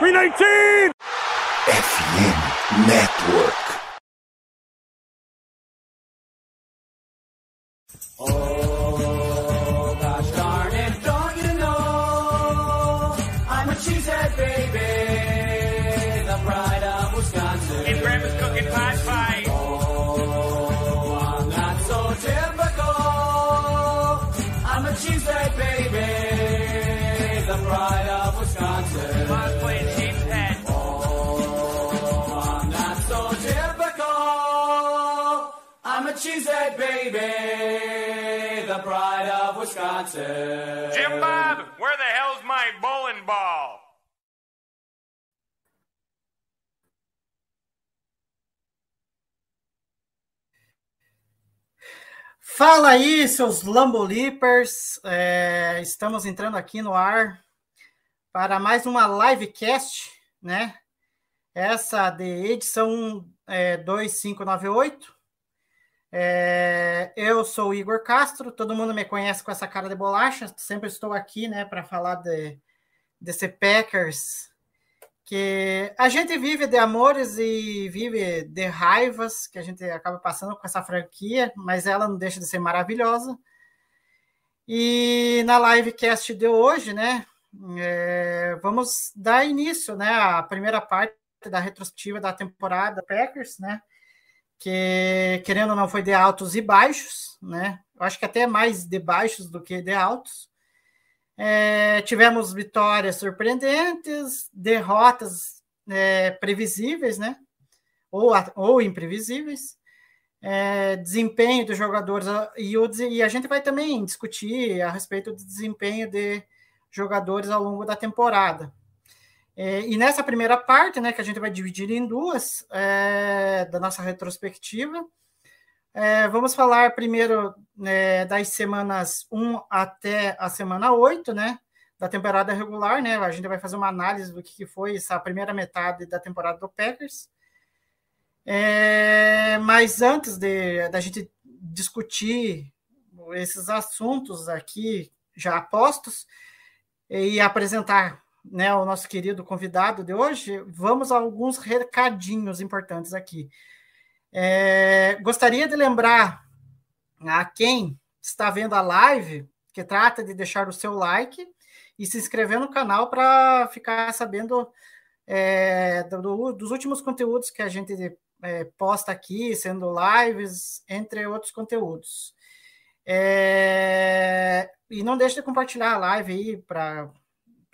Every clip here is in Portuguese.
319! FM Network. A cheesehead baby, the pride of Wisconsin. Jim Bob, where the hell's my bowling ball? Fala aí, seus Lambolipers. É, estamos entrando aqui no ar para mais uma livecast, né? Essa de edição é, 2598. É, eu sou o Igor Castro, todo mundo me conhece com essa cara de bolacha. Sempre estou aqui, né, para falar de, desse Packers que a gente vive de amores e vive de raivas que a gente acaba passando com essa franquia, mas ela não deixa de ser maravilhosa. E na livecast de hoje, né, é, vamos dar início, né, à primeira parte da retrospectiva da temporada Packers, né, que querendo ou não foi de altos e baixos, né, eu acho que até mais de baixos do que de altos. É, tivemos vitórias surpreendentes, derrotas é, previsíveis, né? Ou, ou imprevisíveis. É, desempenho dos jogadores e, o, e a gente vai também discutir a respeito do desempenho de jogadores ao longo da temporada. É, e nessa primeira parte, né, que a gente vai dividir em duas é, da nossa retrospectiva, é, vamos falar primeiro né, das semanas 1 até a semana 8, né? Da temporada regular, né? A gente vai fazer uma análise do que foi essa primeira metade da temporada do Packers. É, mas antes de da gente discutir esses assuntos aqui já postos e apresentar né, o nosso querido convidado de hoje, vamos a alguns recadinhos importantes aqui. É, gostaria de lembrar a quem está vendo a live que trata de deixar o seu like e se inscrever no canal para ficar sabendo é, do, dos últimos conteúdos que a gente é, posta aqui, sendo lives, entre outros conteúdos. É, e não deixe de compartilhar a live aí para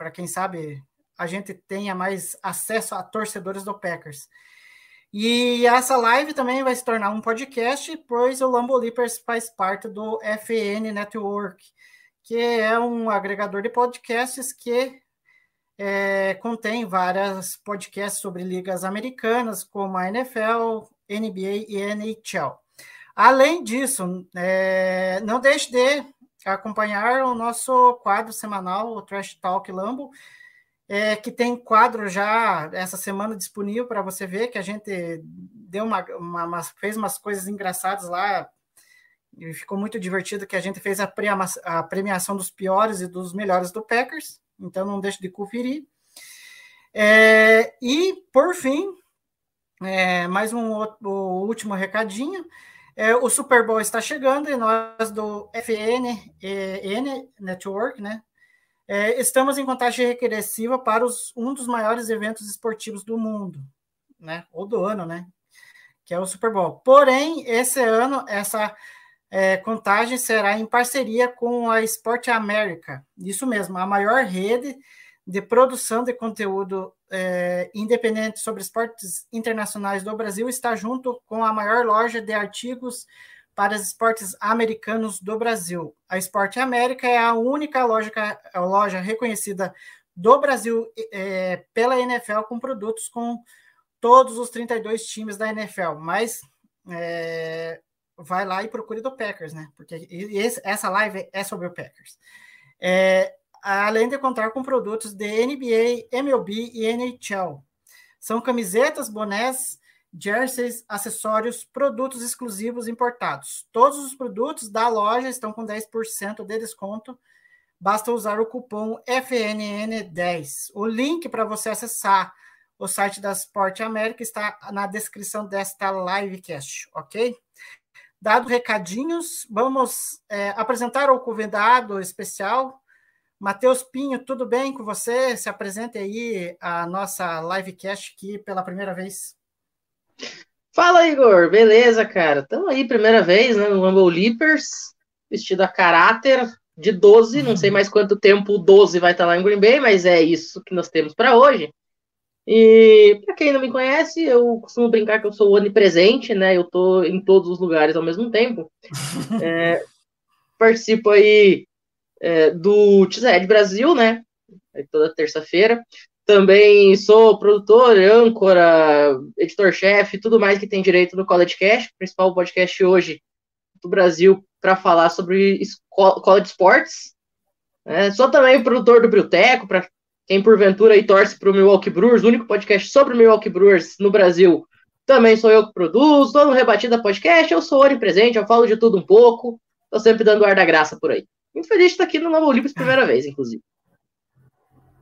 quem sabe a gente tenha mais acesso a torcedores do Packers. E essa live também vai se tornar um podcast, pois o Lambolipers faz parte do FN Network, que é um agregador de podcasts que é, contém várias podcasts sobre ligas americanas, como a NFL, NBA e NHL. Além disso, é, não deixe de acompanhar o nosso quadro semanal, o Trash Talk Lambo, é, que tem quadro já essa semana disponível para você ver, que a gente deu uma, uma, uma, fez umas coisas engraçadas lá, e ficou muito divertido que a gente fez a, a premiação dos piores e dos melhores do Packers, então não deixe de conferir. É, e, por fim, é, mais um o último recadinho, é, o Super Bowl está chegando e nós do FN N Network, né, é, estamos em contagem regressiva para os, um dos maiores eventos esportivos do mundo, né? Ou do ano, né? Que é o Super Bowl. Porém, esse ano, essa é, contagem será em parceria com a Sport América. Isso mesmo, a maior rede de produção de conteúdo é, independente sobre esportes internacionais do Brasil está junto com a maior loja de artigos para esportes americanos do Brasil. A Esporte América é a única loja, loja reconhecida do Brasil é, pela NFL com produtos com todos os 32 times da NFL, mas é, vai lá e procure do Packers, né? Porque esse, essa live é sobre o Packers. É, além de contar com produtos de NBA, MLB e NHL. São camisetas, bonés, jerseys, acessórios, produtos exclusivos importados. Todos os produtos da loja estão com 10% de desconto basta usar o cupom FNN10. O link para você acessar o site da Sport América está na descrição desta livecast, ok? Dado recadinhos, vamos é, apresentar o convidado especial, Matheus Pinho, tudo bem com você? Se apresente aí a nossa livecast aqui pela primeira vez. Fala, Igor. Beleza, cara? Estamos aí, primeira vez, né, no Rumble Leapers, vestido a caráter de 12. Não sei mais quanto tempo o 12 vai estar lá em Green Bay, mas é isso que nós temos para hoje. E para quem não me conhece, eu costumo brincar que eu sou onipresente, né? Eu tô em todos os lugares ao mesmo tempo. É, participo aí é, do Tized Brasil, né? Toda terça-feira. Também sou produtor, âncora, editor-chefe, tudo mais que tem direito no College Cash, principal podcast hoje do Brasil para falar sobre college sports. É, sou também produtor do Brilteco, para quem porventura aí torce para o Milwaukee Brewers, o único podcast sobre o Milwaukee Brewers no Brasil. Também sou eu que produzo, estou no Rebatida Podcast, eu sou onipresente, eu falo de tudo um pouco, estou sempre dando ar da graça por aí. Muito feliz de estar aqui no Novo Olímpicos primeira vez, inclusive.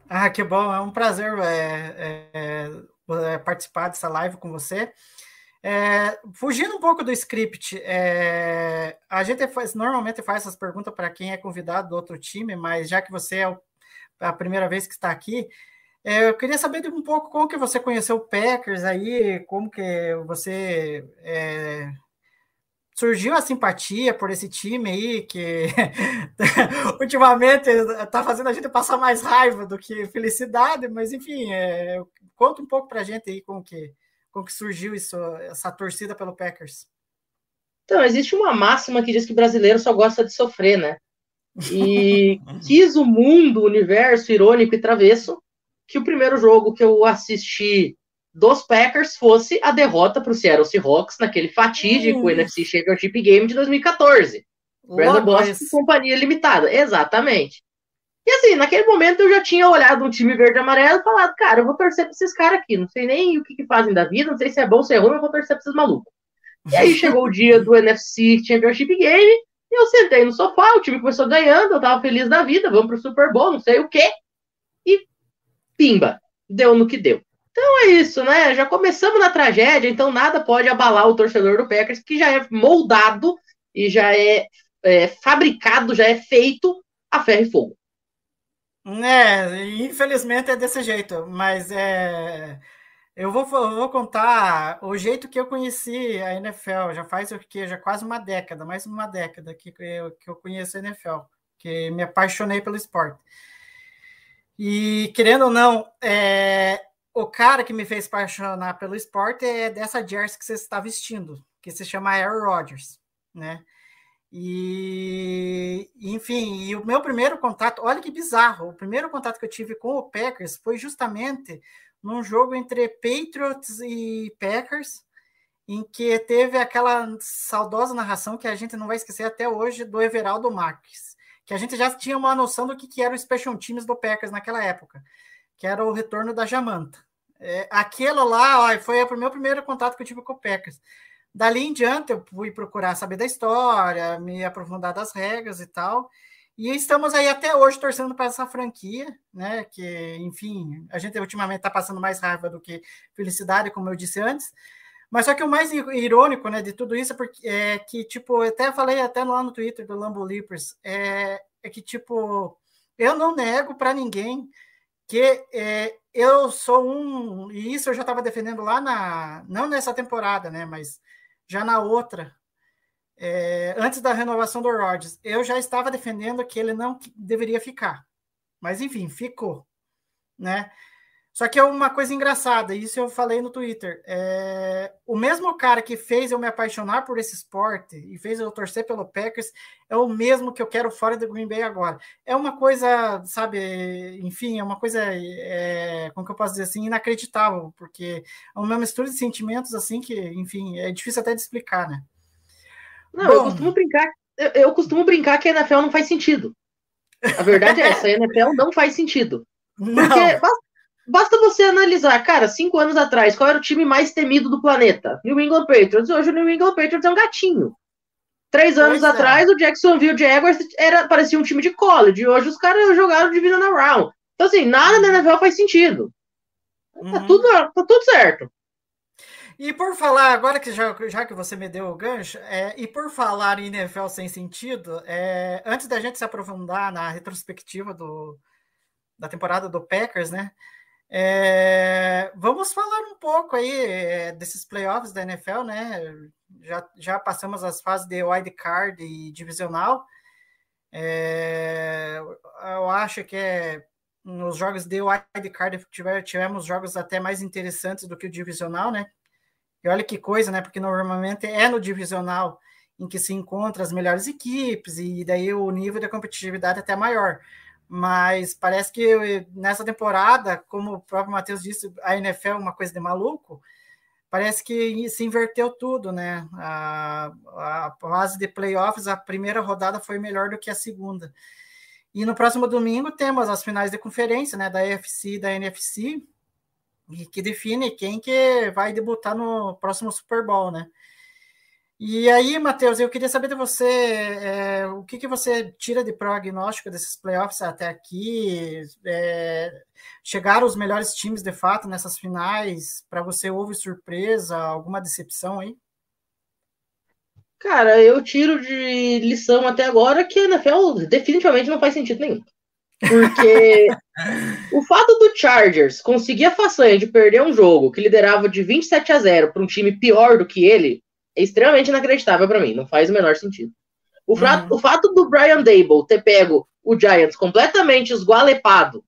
Ah, que bom, é um prazer é, é, é, participar dessa live com você. É, fugindo um pouco do script, é, a gente faz, normalmente faz essas perguntas para quem é convidado do outro time, mas já que você é o, a primeira vez que está aqui, eu queria saber um pouco como que você conheceu o Packers aí, como que você surgiu a simpatia por esse time aí, que ultimamente está fazendo a gente passar mais raiva do que felicidade, mas enfim, é, conta um pouco para a gente aí como que, como que surgiu isso, essa torcida pelo Packers. Então, existe uma máxima que diz que brasileiro só gosta de sofrer, né? E quis o mundo, o universo irônico e travesso que o primeiro jogo que eu assisti dos Packers fosse a derrota para o Seattle Seahawks naquele fatídico hum. NFC Championship Game de 2014. Brandon Boston e Companhia Limitada, exatamente. E assim, naquele momento eu já tinha olhado um time verde e amarelo e falado, cara, eu vou torcer para esses caras aqui, não sei nem o que, que, fazem da vida, não sei se é bom ou se é ruim, eu vou torcer para esses malucos. E aí chegou o dia do NFC Championship Game, e eu sentei no sofá, o time começou ganhando, eu tava feliz da vida, vamos pro Super Bowl, não sei o quê. E pimba, deu no que deu. Então é isso, né? Já começamos na tragédia, então nada pode abalar o torcedor do Packers, que já é moldado e já é, é fabricado, já é feito a ferro e fogo. É, infelizmente é desse jeito, mas é. Eu vou, eu vou contar o jeito que eu conheci a NFL. Já faz o quê? Já quase uma década, mais uma década que eu, que eu conheço a NFL, que me apaixonei pelo esporte. E querendo ou não, é, o cara que me fez apaixonar pelo esporte é dessa jersey que você está vestindo, que se chama Aaron Rodgers, né? E, enfim, e o meu primeiro contato, olha que bizarro, o primeiro contato que eu tive com o Packers foi justamente num jogo entre Patriots e Packers, em que teve aquela saudosa narração que a gente não vai esquecer até hoje do Everaldo Marques, que a gente já tinha uma noção do que, que era o Special Teams do Packers naquela época que era o retorno da Jamanta. É, lá ó, foi o meu primeiro contato que eu tive com o Packers. Dali em diante, eu fui procurar saber da história, me aprofundar das regras e tal. E estamos aí até hoje torcendo para essa franquia, né? Que, enfim, a gente ultimamente está passando mais raiva do que felicidade, como eu disse antes. Mas só que o mais irônico, né, de tudo isso é, porque, é que, tipo, eu até falei até lá no Twitter do Lambo Leapers, é, é que, tipo, eu não nego para ninguém que é, eu sou um, e isso eu já estava defendendo lá na, não nessa temporada, né, mas já na outra, é, antes da renovação do Rodgers, eu já estava defendendo que ele não deveria ficar, mas enfim, ficou, né? Só que é uma coisa engraçada, isso eu falei no Twitter. É, o mesmo cara que fez eu me apaixonar por esse esporte e fez eu torcer pelo Packers é o mesmo que eu quero fora do Green Bay agora. É uma coisa, sabe, enfim, é uma coisa, é, como que eu posso dizer assim, inacreditável, porque é uma mistura de sentimentos assim que, enfim, é difícil até de explicar, né? Não, Bom, eu costumo brincar, eu, eu costumo brincar que a NFL não faz sentido. A verdade é essa, a NFL não faz sentido. Porque não. Basta você analisar, cara, cinco anos atrás, qual era o time mais temido do planeta? New England Patriots. Hoje o New England Patriots é um gatinho. Três anos Pois é. atrás, o Jacksonville Jaguars era, parecia um time de college. Hoje os caras jogaram Divisional Round. Então, assim, nada na NFL faz sentido. Tá, Uhum. tudo, tá tudo certo. E por falar, agora que já, já que você me deu o gancho, é, e por falar em NFL sem sentido, é, antes da gente se aprofundar na retrospectiva do, da temporada do Packers, né? É, vamos falar um pouco aí é, desses playoffs da NFL, né? Já, já passamos as fases de wild card e divisional. É, eu acho que é, nos jogos de wild card tiver- tivemos jogos até mais interessantes do que o divisional, né? E olha que coisa, né? Porque normalmente é no divisional em que se encontram as melhores equipes e daí o nível de competitividade é até maior. Mas parece que nessa temporada, como o próprio Matheus disse, a NFL é uma coisa de maluco. Parece que se inverteu tudo, né? A, a fase de playoffs, a primeira rodada foi melhor do que a segunda. E no próximo domingo temos as finais de conferência, né? Da AFC e da NFC e que define quem que vai debutar no próximo Super Bowl, né? E aí, Matheus, eu queria saber de você é, o que, que você tira de prognóstico desses playoffs até aqui? É, chegaram os melhores times de fato nessas finais? Para você houve surpresa, alguma decepção aí? Cara, eu tiro de lição até agora que a NFL definitivamente não faz sentido nenhum. Porque o fato do Chargers conseguir a façanha de perder um jogo que liderava de 27 a 0 para um time pior do que ele é extremamente inacreditável para mim. Não faz o menor sentido. O, Uhum. o fato do Brian Dable ter pego o Giants completamente esgualepado,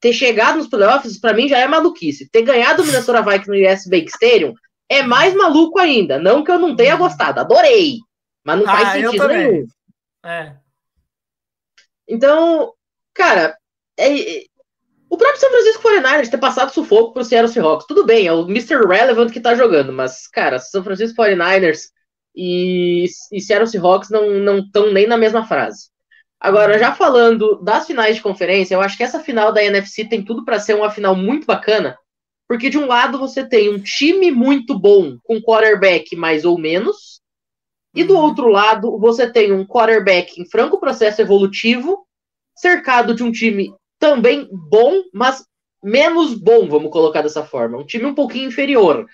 ter chegado nos playoffs, para mim já é maluquice. Ter ganhado o Minnesota Vikings no US Bank Stadium é mais maluco ainda. Não que eu não tenha gostado, adorei. Mas não faz Ah, eu sentido nenhum. É. Então, cara, é- é- o próprio São Francisco 49ers ter passado sufoco pro Seattle Seahawks, tudo bem, é o Mr. Relevant que tá jogando, mas, cara, São Francisco 49ers e, e Seattle Seahawks não estão nem na mesma frase. Agora, já falando das finais de conferência, eu acho que essa final da NFC tem tudo para ser uma final muito bacana, porque de um lado você tem um time muito bom com quarterback mais ou menos, e do Uhum. outro lado você tem um quarterback em franco processo evolutivo, cercado de um time também bom, mas menos bom, vamos colocar dessa forma, um time um pouquinho inferior.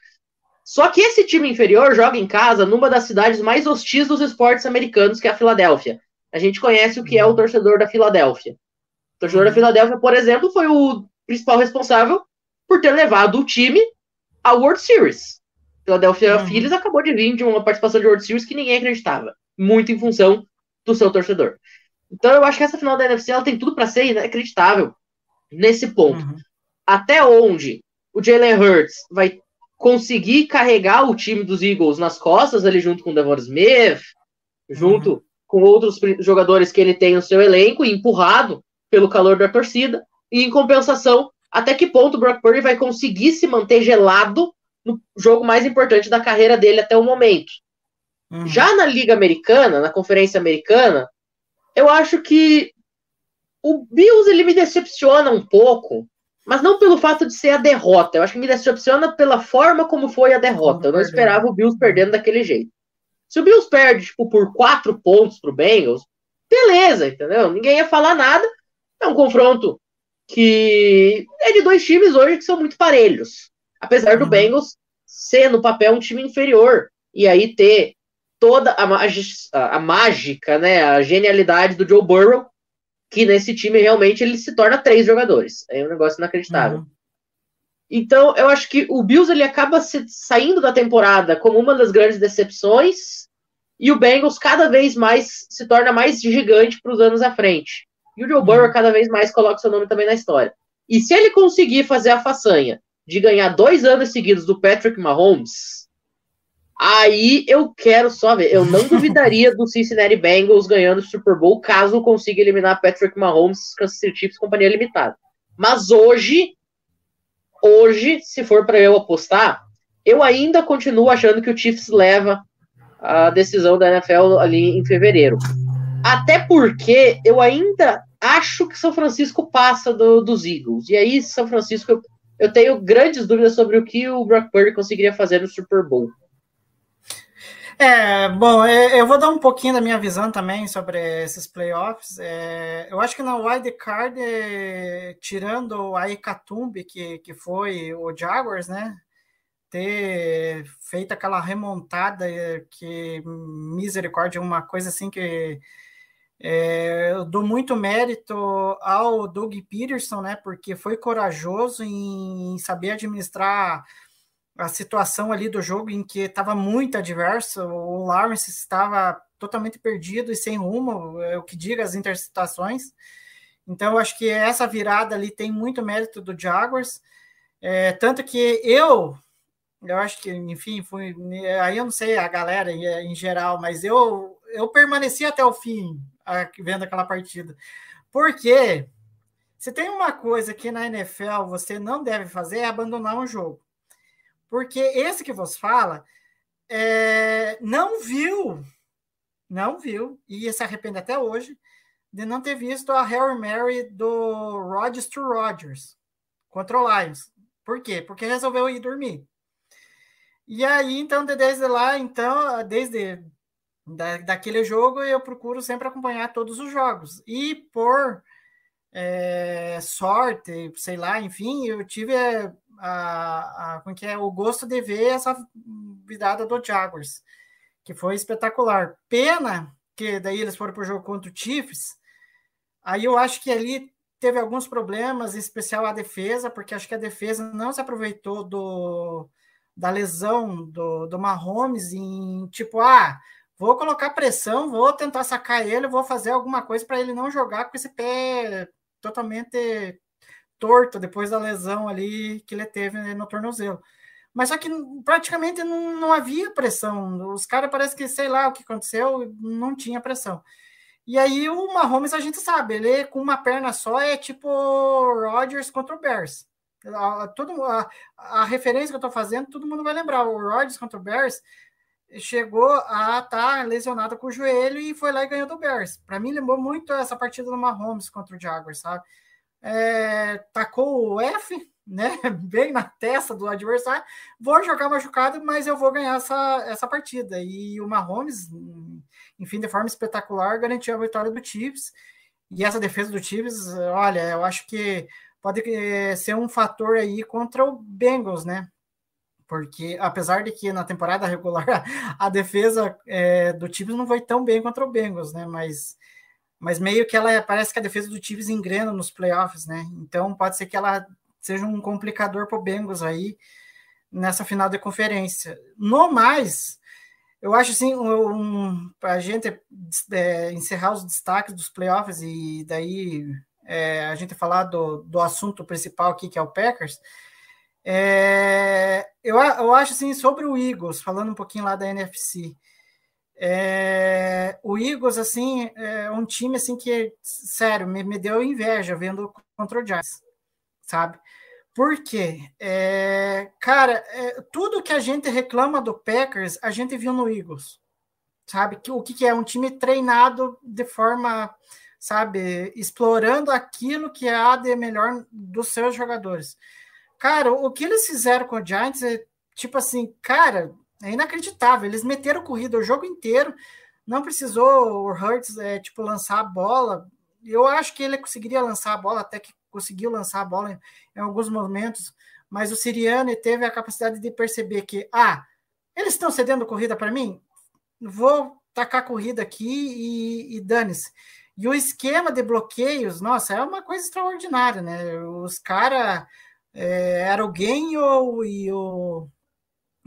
Só que esse time inferior joga em casa numa das cidades mais hostis dos esportes americanos, que é a Filadélfia. A gente conhece o que é o torcedor da Filadélfia. O torcedor da Filadélfia, por exemplo, foi o principal responsável por ter levado o time à World Series. Philadelphia Uhum. Phillies acabou de vir de uma participação de World Series que ninguém acreditava, muito em função do seu torcedor. Então eu acho que essa final da NFC ela tem tudo para ser inacreditável nesse ponto Uhum. até onde o Jalen Hurts vai conseguir carregar o time dos Eagles nas costas ali junto com o Devon Smith, junto com outros jogadores que ele tem no seu elenco empurrado pelo calor da torcida. E em compensação, até que ponto o Brock Purdy vai conseguir se manter gelado no jogo mais importante da carreira dele até o momento. Uhum. Já na Liga Americana, na Conferência Americana, eu acho que o Bills ele me decepciona um pouco, mas não pelo fato de ser a derrota. Eu acho que me decepciona pela forma como foi a derrota. Eu não esperava o Bills perdendo daquele jeito. Se o Bills perde tipo, por quatro pontos pro Bengals, beleza, entendeu? Ninguém ia falar nada. É um confronto que é de dois times hoje que são muito parelhos. Apesar do Uhum. Bengals ser no papel um time inferior e aí ter toda a, a, a mágica, né, a genialidade do Joe Burrow, que nesse time realmente ele se torna três jogadores. É um negócio inacreditável. Uhum. Então, eu acho que o Bills ele acaba se- saindo da temporada como uma das grandes decepções e o Bengals cada vez mais se torna mais gigante para os anos à frente. E o Joe Burrow cada vez mais coloca seu nome também na história. E se ele conseguir fazer a façanha de ganhar dois anos seguidos do Patrick Mahomes, aí eu quero só ver. Eu não duvidaria do Cincinnati Bengals ganhando o Super Bowl caso consiga eliminar Patrick Mahomes, Kansas City Chiefs, companhia limitada. Mas hoje, hoje, se for para eu apostar, eu ainda continuo achando que o Chiefs leva a decisão da NFL ali em fevereiro. Até porque eu ainda acho que São Francisco passa do- dos Eagles. E aí, São Francisco, eu, eu tenho grandes dúvidas sobre o que o Brock Purdy conseguiria fazer no Super Bowl. É, bom, é, eu vou dar um pouquinho da minha visão também sobre esses playoffs. É, eu acho que na wild card, é, tirando a Hecatombe, que, que foi o Jaguars, né? Ter feito aquela remontada é, que misericórdia, uma coisa assim que é, eu dou muito mérito ao Doug Peterson, né? Porque foi corajoso em saber administrar a situação ali do jogo em que estava muito adverso, o Lawrence estava totalmente perdido e sem rumo, é o que diga as interceptações. Então, eu acho que essa virada ali tem muito mérito do Jaguars. É, tanto que eu, eu acho que, enfim, fui, aí eu não sei a galera em geral, mas eu, eu permaneci até o fim vendo aquela partida. Porque se tem uma coisa que na NFL você não deve fazer é abandonar um jogo. Porque esse que você fala é, não viu, não viu, e se arrepende até hoje, de não ter visto a Harry Mary do Rodgers to Rodgers contra o Lions. Por quê? Porque resolveu ir dormir. E aí, então, desde lá, então, desde da, daquele jogo, eu procuro sempre acompanhar todos os jogos. E por é, sorte, sei lá, enfim, eu tive a, a, como que é, o gosto de ver essa virada do Jaguars, que foi espetacular. Pena que daí eles foram para o jogo contra o Chiefs, aí eu acho que ali teve alguns problemas, em especial a defesa, porque acho que a defesa não se aproveitou do, da lesão do, do Mahomes em tipo, ah, vou colocar pressão, vou tentar sacar ele, vou fazer alguma coisa para ele não jogar com esse pé totalmente torto depois da lesão ali que ele teve no tornozelo. Mas só que praticamente não, não havia pressão. Os caras parece que, sei lá o que aconteceu, não tinha pressão. E aí o Mahomes a gente sabe, ele com uma perna só é tipo Rodgers contra o Bears. A, todo, a, a referência que eu estou fazendo, todo mundo vai lembrar. O Rodgers contra o Bears chegou a estar tá lesionado com o joelho e foi lá e ganhou do Bears. Para mim, lembrou muito essa partida do Mahomes contra o Jaguars, sabe? É, tacou o F, né, bem na testa do adversário, vou jogar machucado, mas eu vou ganhar essa, essa partida. E o Mahomes, enfim, de forma espetacular, garantiu a vitória do Chiefs. E essa defesa do Chiefs, olha, eu acho que pode eh, ser um fator aí contra o Bengals, né? Porque apesar de que na temporada regular a defesa é, do Chiefs não foi tão bem contra o Bengals, né? Mas mas meio que ela é, parece que a defesa do Chiefs engrena nos playoffs, né? Então pode ser que ela seja um complicador para o Bengals aí nessa final de conferência. No mais, eu acho assim, um, para a gente é, encerrar os destaques dos playoffs e daí é, a gente falar do, do assunto principal aqui, que é o Packers, é, eu, eu acho assim, sobre o Eagles, falando um pouquinho lá da NFC, é, o Eagles, assim, é um time assim que, sério, me, me deu inveja vendo contra o Giants, sabe? Por quê? É, cara, é, tudo que a gente reclama do Packers, a gente viu no Eagles, sabe? O que, que é? Um time treinado de forma, sabe, explorando aquilo que há de melhor dos seus jogadores. Cara, o que eles fizeram com o Giants é tipo assim, cara, é inacreditável. Eles meteram corrida o jogo inteiro, não precisou o Hurts é, tipo, lançar a bola. Eu acho que ele conseguiria lançar a bola, até que conseguiu lançar a bola em, em alguns momentos, mas o Siriane teve a capacidade de perceber que, ah, eles estão cedendo corrida para mim, vou tacar corrida aqui e, e dane-se. E o esquema de bloqueios, nossa, é uma coisa extraordinária, né? Os caras é, era o Genho e o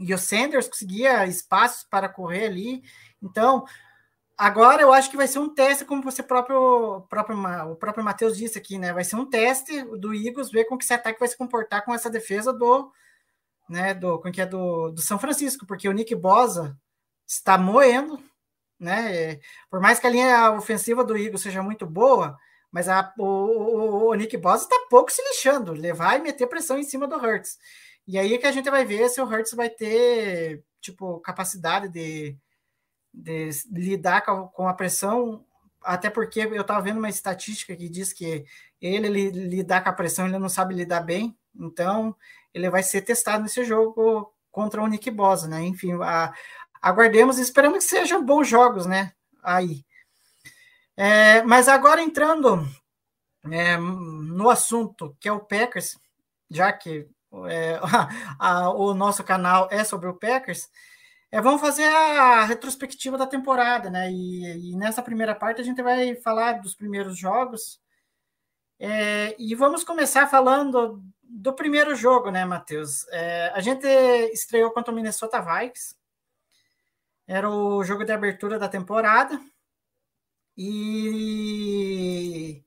e o Sanders conseguia espaços para correr ali. Então, agora eu acho que vai ser um teste, como você próprio, próprio o próprio Matheus disse aqui, né? Vai ser um teste do Eagles, ver como que esse ataque vai se comportar com essa defesa do, né, do, com que é do, do São Francisco, porque o Nick Bosa está moendo, né? Por mais que a linha ofensiva do Eagles seja muito boa, mas a, o, o, o Nick Bosa está pouco se lixando, levar e meter pressão em cima do Hurts. E aí que a gente vai ver se o Hertz vai ter, tipo, capacidade de, de lidar com a, com a pressão, até porque eu estava vendo uma estatística que diz que ele, ele lidar com a pressão, ele não sabe lidar bem, então ele vai ser testado nesse jogo contra o Nick Bosa, né? Enfim, a, aguardemos e esperamos que sejam bons jogos, né? Aí. É, mas agora entrando é, no assunto que é o Packers, já que é, a, a, o nosso canal é sobre o Packers, é, vamos fazer a retrospectiva da temporada, né? E, e, nessa primeira parte a gente vai falar dos primeiros jogos. É, e vamos começar falando do primeiro jogo, né, Matheus? É, a gente estreou contra o Minnesota Vikings. Era o jogo de abertura da temporada. E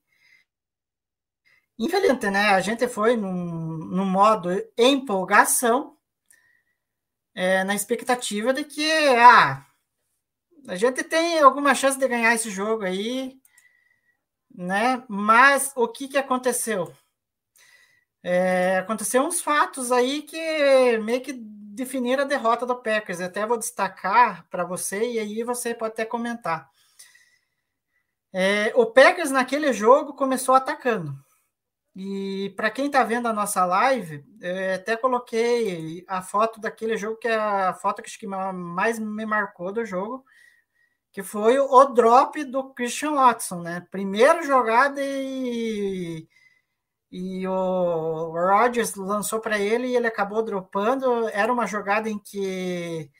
infelizmente, né? A gente foi num, modo empolgação, é, na expectativa de que ah, a gente tem alguma chance de ganhar esse jogo aí, né? Mas o que, que aconteceu? É, aconteceu uns fatos aí que meio que definiram a derrota do Packers. Eu até vou destacar para você e aí você pode até comentar. É, o Packers naquele jogo começou atacando. E para quem está vendo a nossa live, até coloquei a foto daquele jogo, que é a foto que mais me marcou do jogo, que foi o drop do Christian Watson, né? Primeira jogada e, e o Rodgers lançou para ele e ele acabou dropando. Era uma jogada em que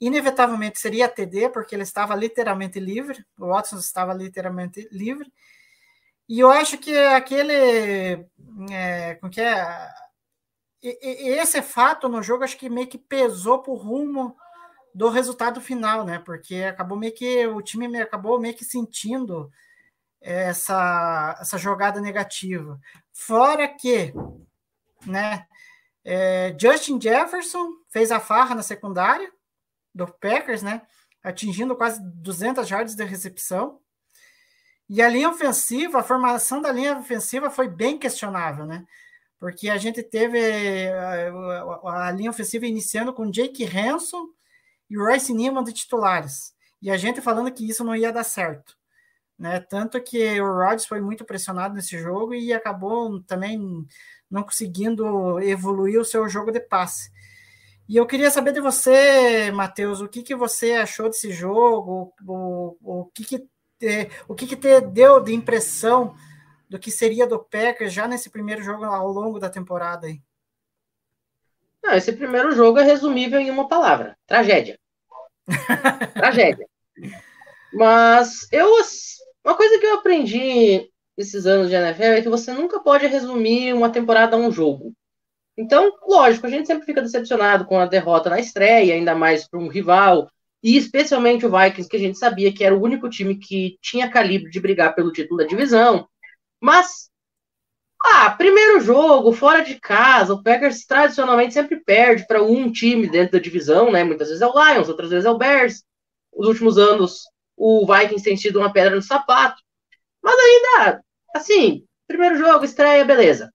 inevitavelmente seria TD, porque ele estava literalmente livre, o Watson estava literalmente livre. E eu acho que aquele. É, como que é? Esse fato no jogo acho que meio que pesou pro rumo do resultado final, né? Porque acabou meio que o time acabou meio que sentindo essa, essa jogada negativa. Fora que, né? É, Justin Jefferson fez a farra na secundária do Packers, né? Atingindo quase 200 jardas de recepção. E a linha ofensiva, a formação da linha ofensiva foi bem questionável, né? Porque a gente teve a, eh, a, a linha ofensiva iniciando com Jake Hanson e Royce Neiman de titulares. E a gente falando que isso não ia dar certo. Né? Tanto que o Rodgers foi muito pressionado nesse jogo e acabou também não conseguindo evoluir o seu jogo de passe. E eu queria saber de você, Matheus, o que, que você achou desse jogo, o, o que, que o que, que te deu de impressão do que seria do Packers já nesse primeiro jogo ao longo da temporada aí? Não, esse primeiro jogo é resumível em uma palavra: tragédia. tragédia. Mas eu uma coisa que eu aprendi esses anos de NFL é que você nunca pode resumir uma temporada a um jogo. Então, lógico, a gente sempre fica decepcionado com a derrota na estreia, ainda mais para um rival, e especialmente o Vikings, que a gente sabia que era o único time que tinha calibre de brigar pelo título da divisão. Mas, ah, primeiro jogo, fora de casa, o Packers tradicionalmente sempre perde para um time dentro da divisão, né? Muitas vezes é o Lions, outras vezes é o Bears. Os últimos anos, o Vikings tem sido uma pedra no sapato. Mas ainda, assim, primeiro jogo, estreia, beleza.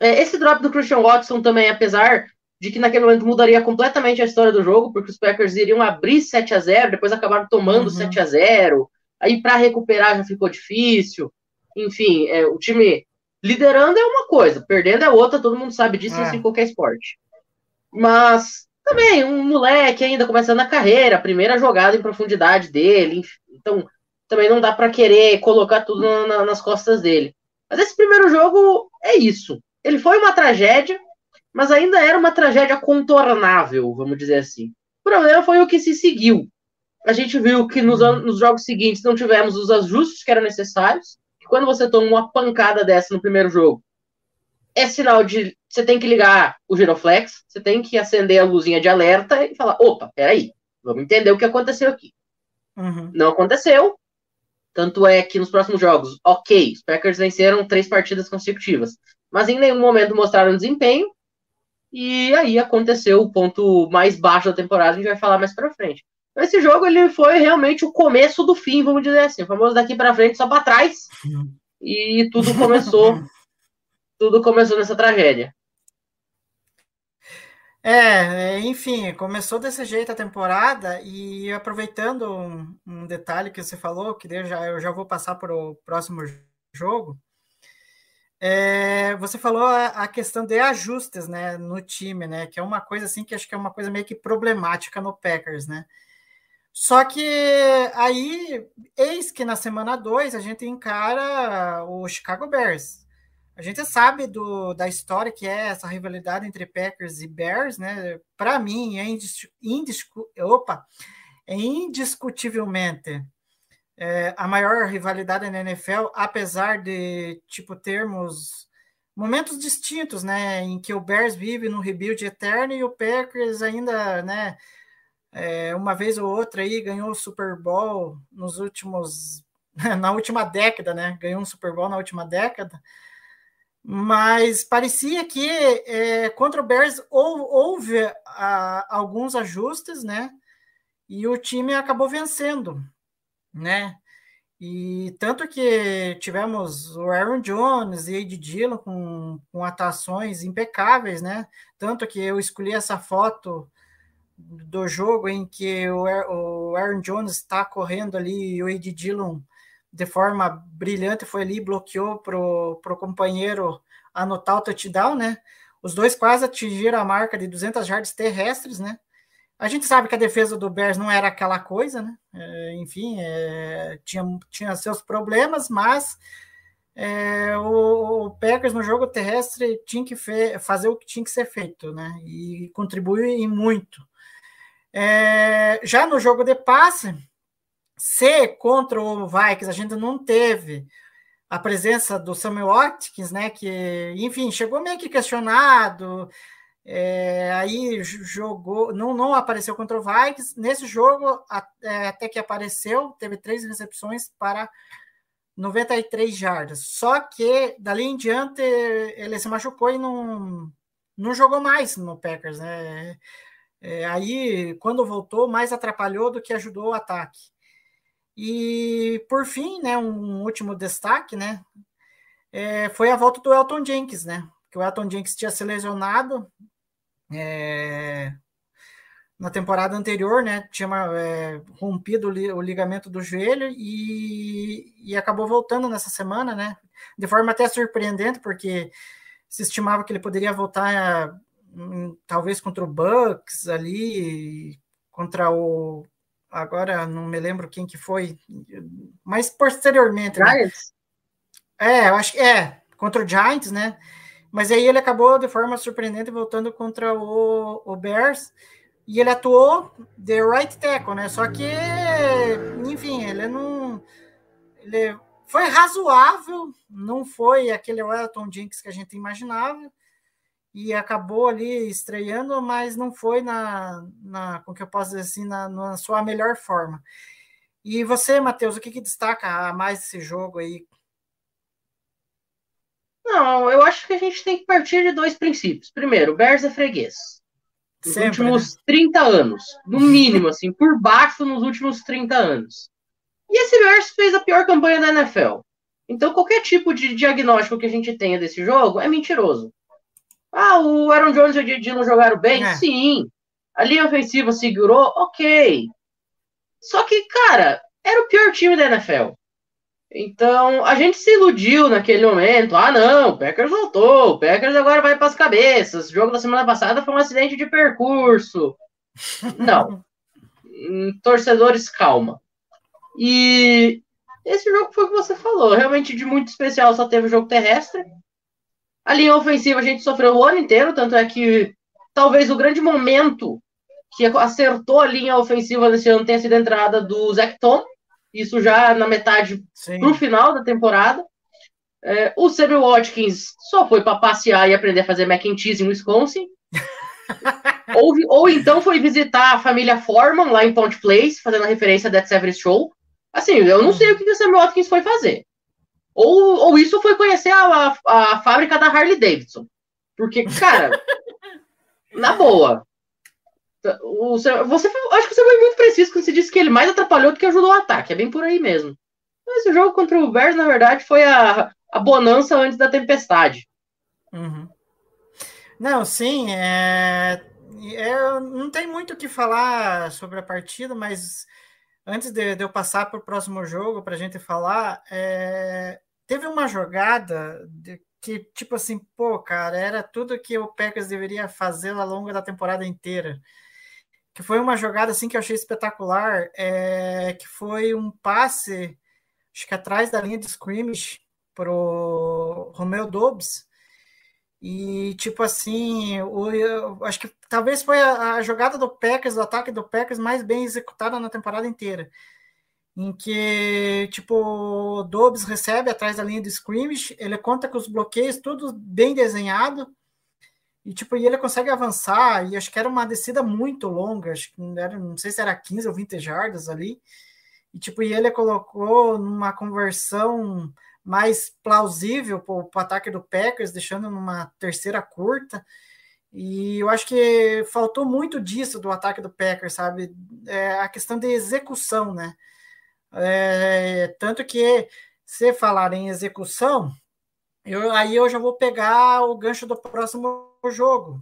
É, esse drop do Christian Watson também, apesar de que naquele momento mudaria completamente a história do jogo, porque os Packers iriam abrir 7 a 0 depois acabaram tomando uhum. 7 a 0 aí para recuperar já ficou difícil. Enfim, é, o time liderando é uma coisa, perdendo é outra, todo mundo sabe disso é. em qualquer esporte. Mas também, um moleque ainda começando a carreira, primeira jogada em profundidade dele, enfim, então também não dá para querer colocar tudo na, nas costas dele. Mas esse primeiro jogo é isso. Ele foi uma tragédia, mas ainda era uma tragédia contornável, vamos dizer assim. O problema foi o que se seguiu. A gente viu que nos, nos jogos seguintes não tivemos os ajustes que eram necessários. Que quando você toma uma pancada dessa no primeiro jogo, é sinal de você tem que ligar o giroflex, você tem que acender a luzinha de alerta e falar: opa, peraí, vamos entender o que aconteceu aqui. Uhum. Não aconteceu. Tanto é que nos próximos jogos, ok, os Packers venceram três partidas consecutivas, mas em nenhum momento mostraram desempenho e aí aconteceu o ponto mais baixo da temporada, a gente vai falar mais pra frente. Esse jogo ele foi realmente o começo do fim, vamos dizer assim. O famoso daqui para frente, só para trás. E tudo começou. tudo começou nessa tragédia. É, enfim, começou desse jeito a temporada e aproveitando um, um detalhe que você falou, que eu já, eu já vou passar para o próximo jogo, É, você falou a, a, questão de ajustes, né, no time, né, que é uma coisa assim que acho que é uma coisa meio que problemática no Packers, né. Só que aí, eis que na semana 2 a gente encara o Chicago Bears. A gente sabe do, da história que é essa rivalidade entre Packers e Bears, né? Para mim, é, indiscu opa, é indiscutivelmente é, a maior rivalidade na NFL, apesar de tipo termos momentos distintos, né, em que o Bears vive no rebuild eterno e o Packers ainda, né, é, uma vez ou outra aí ganhou o Super Bowl nos últimos na última década, né, ganhou um Super Bowl na última década, mas parecia que é, contra o Bears houve a, alguns ajustes, né, e o time acabou vencendo né? E tanto que tivemos o Aaron Jones e Ed Dillon com, com atuações impecáveis, né? Tanto que eu escolhi essa foto do jogo em que o, o Aaron Jones está correndo ali e o Ed Dillon de forma brilhante foi ali bloqueou para o companheiro anotar o touchdown, né? Os dois quase atingiram a marca de 200 jardas terrestres, né? A gente sabe que a defesa do Bears não era aquela coisa, né? É, enfim, é, tinha, tinha seus problemas, mas é, o, o, Packers no jogo terrestre tinha que fe, fazer o que tinha que ser feito, né? E contribuir muito. É, já no jogo de passe, se contra o Vikings a gente não teve a presença do Samuel Watkins, né? Que, enfim, chegou meio que questionado é, aí jogou, não, não apareceu contra o Vikings. Nesse jogo, é, até que apareceu, teve três recepções para 93 jardas. Só que dali em diante ele se machucou e não, não jogou mais no Packers. Né? É, aí, quando voltou, mais atrapalhou do que ajudou o ataque. E por fim, né, um último destaque, né, é, foi a volta do Elton Jenkins, né? Que o Elton Jenkins tinha se lesionado é, na temporada anterior, né, tinha é, rompido o ligamento do joelho e, e acabou voltando nessa semana, né, de forma até surpreendente, porque se estimava que ele poderia voltar hum, talvez contra o Bucks ali, contra o agora não me lembro quem que foi, mas posteriormente. Né? Giants. Né? É, eu acho que é contra o Giants, né? Mas aí ele acabou de forma surpreendente voltando contra o, o Bears e ele atuou de right tackle, né? Só que, enfim, ele não. Ele foi razoável, não foi aquele Elton Jenkins que a gente imaginava e acabou ali estreando, mas não foi na, na como que eu posso dizer assim, na, na sua melhor forma. E você, Matheus, o que, que destaca mais esse jogo aí? Não, eu acho que a gente tem que partir de dois princípios. Primeiro, o Bears é freguês. Nos Sempre, últimos né? 30 anos. No mínimo, assim, por baixo nos últimos 30 anos. E esse Bears fez a pior campanha da NFL. Então, qualquer tipo de diagnóstico que a gente tenha desse jogo é mentiroso. Ah, o Aaron Jones e o Didi não jogaram bem? É. Sim. A linha ofensiva segurou? Ok. Só que, cara, era o pior time da NFL. Então, a gente se iludiu naquele momento. Ah, não, o Packers voltou, o Packers agora vai para as cabeças. O jogo da semana passada foi um acidente de percurso. Não. Hum, torcedores, calma. E esse jogo foi o que você falou. Realmente de muito especial só teve o jogo terrestre. A linha ofensiva a gente sofreu o ano inteiro, tanto é que talvez o grande momento que acertou a linha ofensiva nesse ano tenha sido a entrada do Zach Tom isso já na metade para o final da temporada. É, o Sammy Watkins só foi para passear e aprender a fazer mac and cheese em Wisconsin. ou, ou então foi visitar a família Foreman lá em Point Place, fazendo a referência a Dead Severus Show. Assim, eu não sei o que o Sammy Watkins foi fazer. Ou, ou isso foi conhecer a, a, a fábrica da Harley Davidson. Porque, cara, na boa, o, você, acho que você foi muito preciso quando você disse que ele mais atrapalhou do que ajudou o ataque. É bem por aí mesmo. Esse jogo contra o Bears, na verdade, foi a, a bonança antes da tempestade. Uhum. Não, sim. É, é, não tem muito o que falar sobre a partida, mas antes de, de eu passar para o próximo jogo, para a gente falar, é, teve uma jogada de, que, tipo assim, pô, cara, era tudo que o Packers deveria fazer ao longo da temporada inteira. Que foi uma jogada assim que eu achei espetacular, é, que foi um passe, acho que atrás da linha de scrimmage pro Romeo Dobbs. E tipo assim, o, eu acho que talvez foi a, a jogada do Packers, do ataque do Packers mais bem executada na temporada inteira em que tipo o Dobbs recebe atrás da linha de scrimmage, ele conta com os bloqueios tudo bem desenhado e tipo e ele consegue avançar e acho que era uma descida muito longa, acho que era, não sei se era 15 ou 20 jardas ali. E tipo e ele colocou numa conversão mais plausível para o ataque do Packers, deixando numa terceira curta. E eu acho que faltou muito disso do ataque do Packers, sabe? É, a questão de execução, né? É, tanto que, se falar em execução, eu, aí eu já vou pegar o gancho do próximo jogo.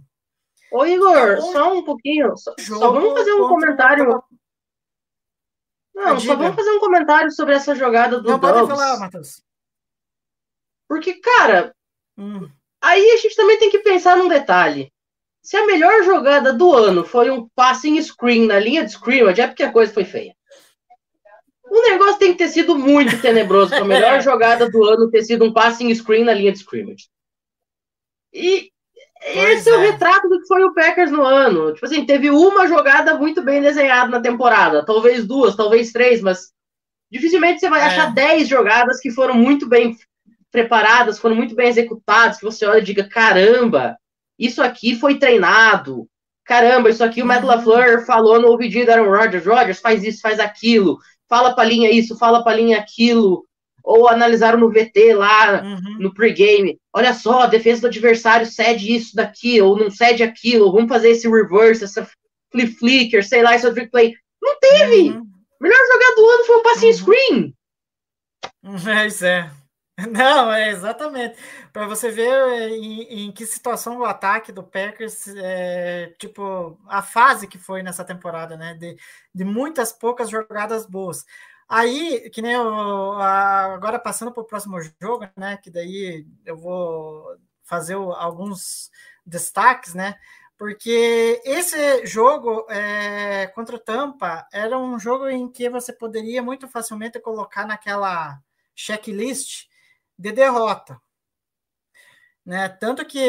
Ô, Igor, só um pouquinho. Só, só vamos fazer um comentário. Não, só vamos fazer um comentário sobre essa jogada do Não, Dobbs. pode falar, Matheus. Porque, cara, hum. aí a gente também tem que pensar num detalhe. Se a melhor jogada do ano foi um passing screen na linha de scrimmage, é porque a coisa foi feia. O negócio tem que ter sido muito tenebroso para a melhor jogada do ano ter sido um passing screen na linha de scrimmage. E pois esse é. é. o retrato do que foi o Packers no ano. Tipo assim, teve uma jogada muito bem desenhada na temporada, talvez duas, talvez três, mas dificilmente você vai é. achar dez jogadas que foram muito bem preparadas, foram muito bem executadas, que você olha e diga, caramba, isso aqui foi treinado. Caramba, isso aqui o Matt uhum. LaFleur falou no ouvidinho do Aaron Rodgers. Rodgers, faz isso, faz aquilo fala pra linha isso, fala pra linha aquilo, ou analisaram no VT lá, uhum. no pregame, olha só, a defesa do adversário cede isso daqui, ou não cede aquilo, ou vamos fazer esse reverse, essa flip flicker, sei lá, esse trick play. Não teve! Uhum. Melhor jogada do ano foi um passing uhum. screen. É, isso é. Não, é exatamente. Para você ver é, em, em, que situação o ataque do Packers, é, tipo, a fase que foi nessa temporada, né? De, de muitas poucas jogadas boas. Aí, que nem eu, agora passando para o próximo jogo, né? Que daí eu vou fazer alguns destaques, né? Porque esse jogo é, contra o Tampa era um jogo em que você poderia muito facilmente colocar naquela checklist de derrota. Né? Tanto que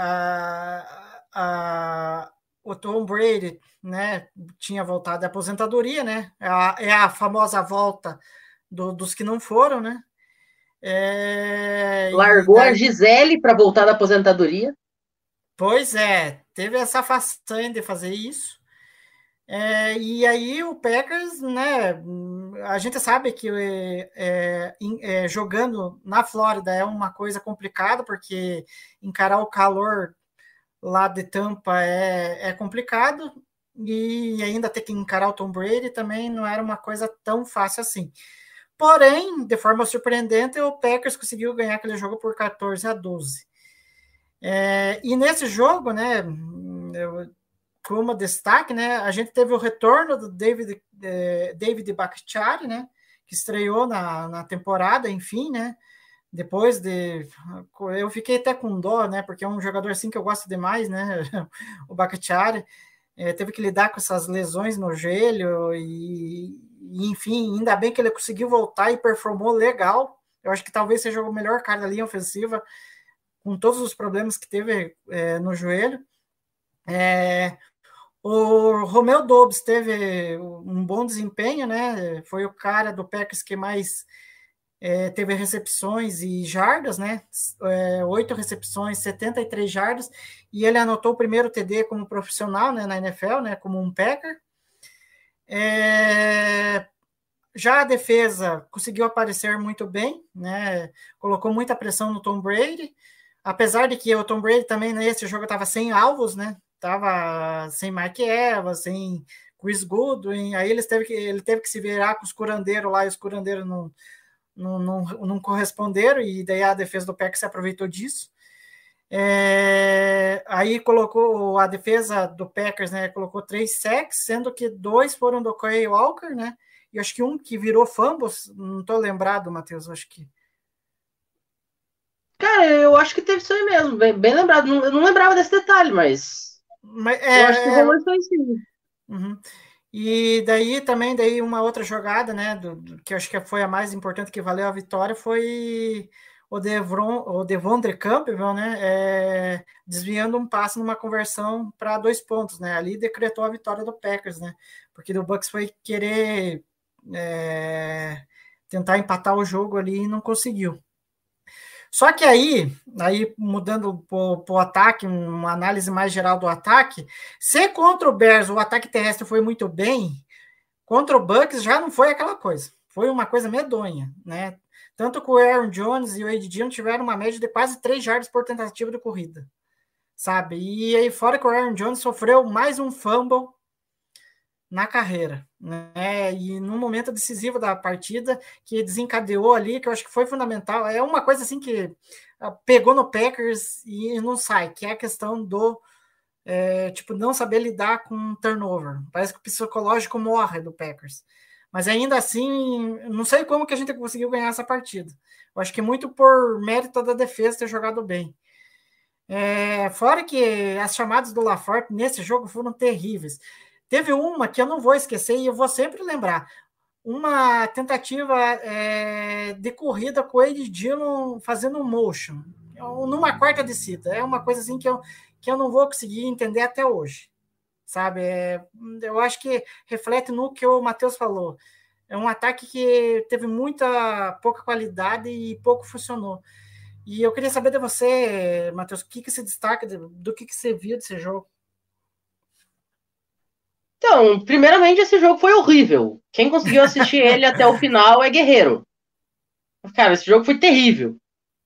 a, a, o Tom Brady né, tinha voltado da aposentadoria, né? É a, é a famosa volta do, dos que não foram, né? É, Largou daí... a Gisele para voltar da aposentadoria. Pois é, teve essa façanha de fazer isso. É, e aí o Packers, né? A gente sabe que é, é, jogando na Flórida é uma coisa complicada, porque encarar o calor lá de Tampa é, é complicado, e ainda ter que encarar o Tom Brady também não era uma coisa tão fácil assim. Porém, de forma surpreendente, o Packers conseguiu ganhar aquele jogo por 14 a 12. É, e nesse jogo, né, eu, como destaque, né? A gente teve o retorno do David, eh, David Bakhtiari, né? Que estreou na, na temporada, enfim, né? Depois de. Eu fiquei até com dó, né? Porque é um jogador assim que eu gosto demais, né? o Bakhtiari. Eh, teve que lidar com essas lesões no joelho e, e, enfim, ainda bem que ele conseguiu voltar e performou legal. Eu acho que talvez seja o melhor cara da linha ofensiva, com todos os problemas que teve eh, no joelho. É, o Romeu Dobbs teve um bom desempenho, né? Foi o cara do Packers que mais é, teve recepções e jardas, né? É, oito recepções, 73 jardas, e ele anotou o primeiro TD como profissional né, na NFL, né? Como um Packer. É, já a defesa conseguiu aparecer muito bem, né? Colocou muita pressão no Tom Brady, apesar de que o Tom Brady também nesse jogo estava sem alvos, né? tava sem Mike Evans, sem Chris Goodwin, aí eles teve que, ele teve que se virar com os curandeiros lá, e os curandeiros não, não, não, não corresponderam, e daí a defesa do PEC se aproveitou disso. É, aí colocou a defesa do Packers, né? Colocou três sacks, sendo que dois foram do Corey Walker, né? E acho que um que virou fumbles, não estou lembrado, Matheus, acho que. Cara, eu acho que teve isso aí mesmo, bem, bem lembrado. Não, eu não lembrava desse detalhe, mas Mas, eu acho que é, rolou isso aí sim. Uhum. E daí também, daí uma outra jogada, né, do, do- que acho que foi a mais importante que valeu a vitória foi o Devron, o Devondre Campbell, né, é, desviando um passe numa conversão para dois pontos, né, ali decretou a vitória do Packers, né, porque o Bucks foi querer é, tentar empatar o jogo ali e não conseguiu. Só que aí, aí mudando para o ataque, uma análise mais geral do ataque, se contra o Bears o ataque terrestre foi muito bem, contra o Bucks já não foi aquela coisa. Foi uma coisa medonha, né? Tanto que o Aaron Jones e o Ed Dillon tiveram uma média de quase 3 jardas por tentativa de corrida, sabe? E aí, fora que o Aaron Jones sofreu mais um fumble na carreira, né? E no momento decisivo da partida, que desencadeou ali, que eu acho que foi fundamental, é uma coisa assim que ah, pegou no Packers e não sai, que é a questão do é, tipo, não saber lidar com turnover. Parece que o psicológico morre do Packers. Mas ainda assim, não sei como que a gente conseguiu ganhar essa partida. Eu acho que muito por mérito da defesa ter jogado bem. É, fora que as chamadas do LaForte nesse jogo foram terríveis. Teve uma que eu não vou esquecer e eu vou sempre lembrar. Uma tentativa é, de corrida com ele Dillon fazendo um motion, numa quarta descida. É uma coisa assim que eu, que eu não vou conseguir entender até hoje. Sabe? É, eu acho que reflete no que o Matheus falou. É um ataque que teve muita pouca qualidade e pouco funcionou. E eu queria saber de você, Matheus, o que, que se destaca do que, que você viu desse jogo? Então, primeiramente, esse jogo foi horrível. Quem conseguiu assistir ele até o final é guerreiro. Cara, esse jogo foi terrível.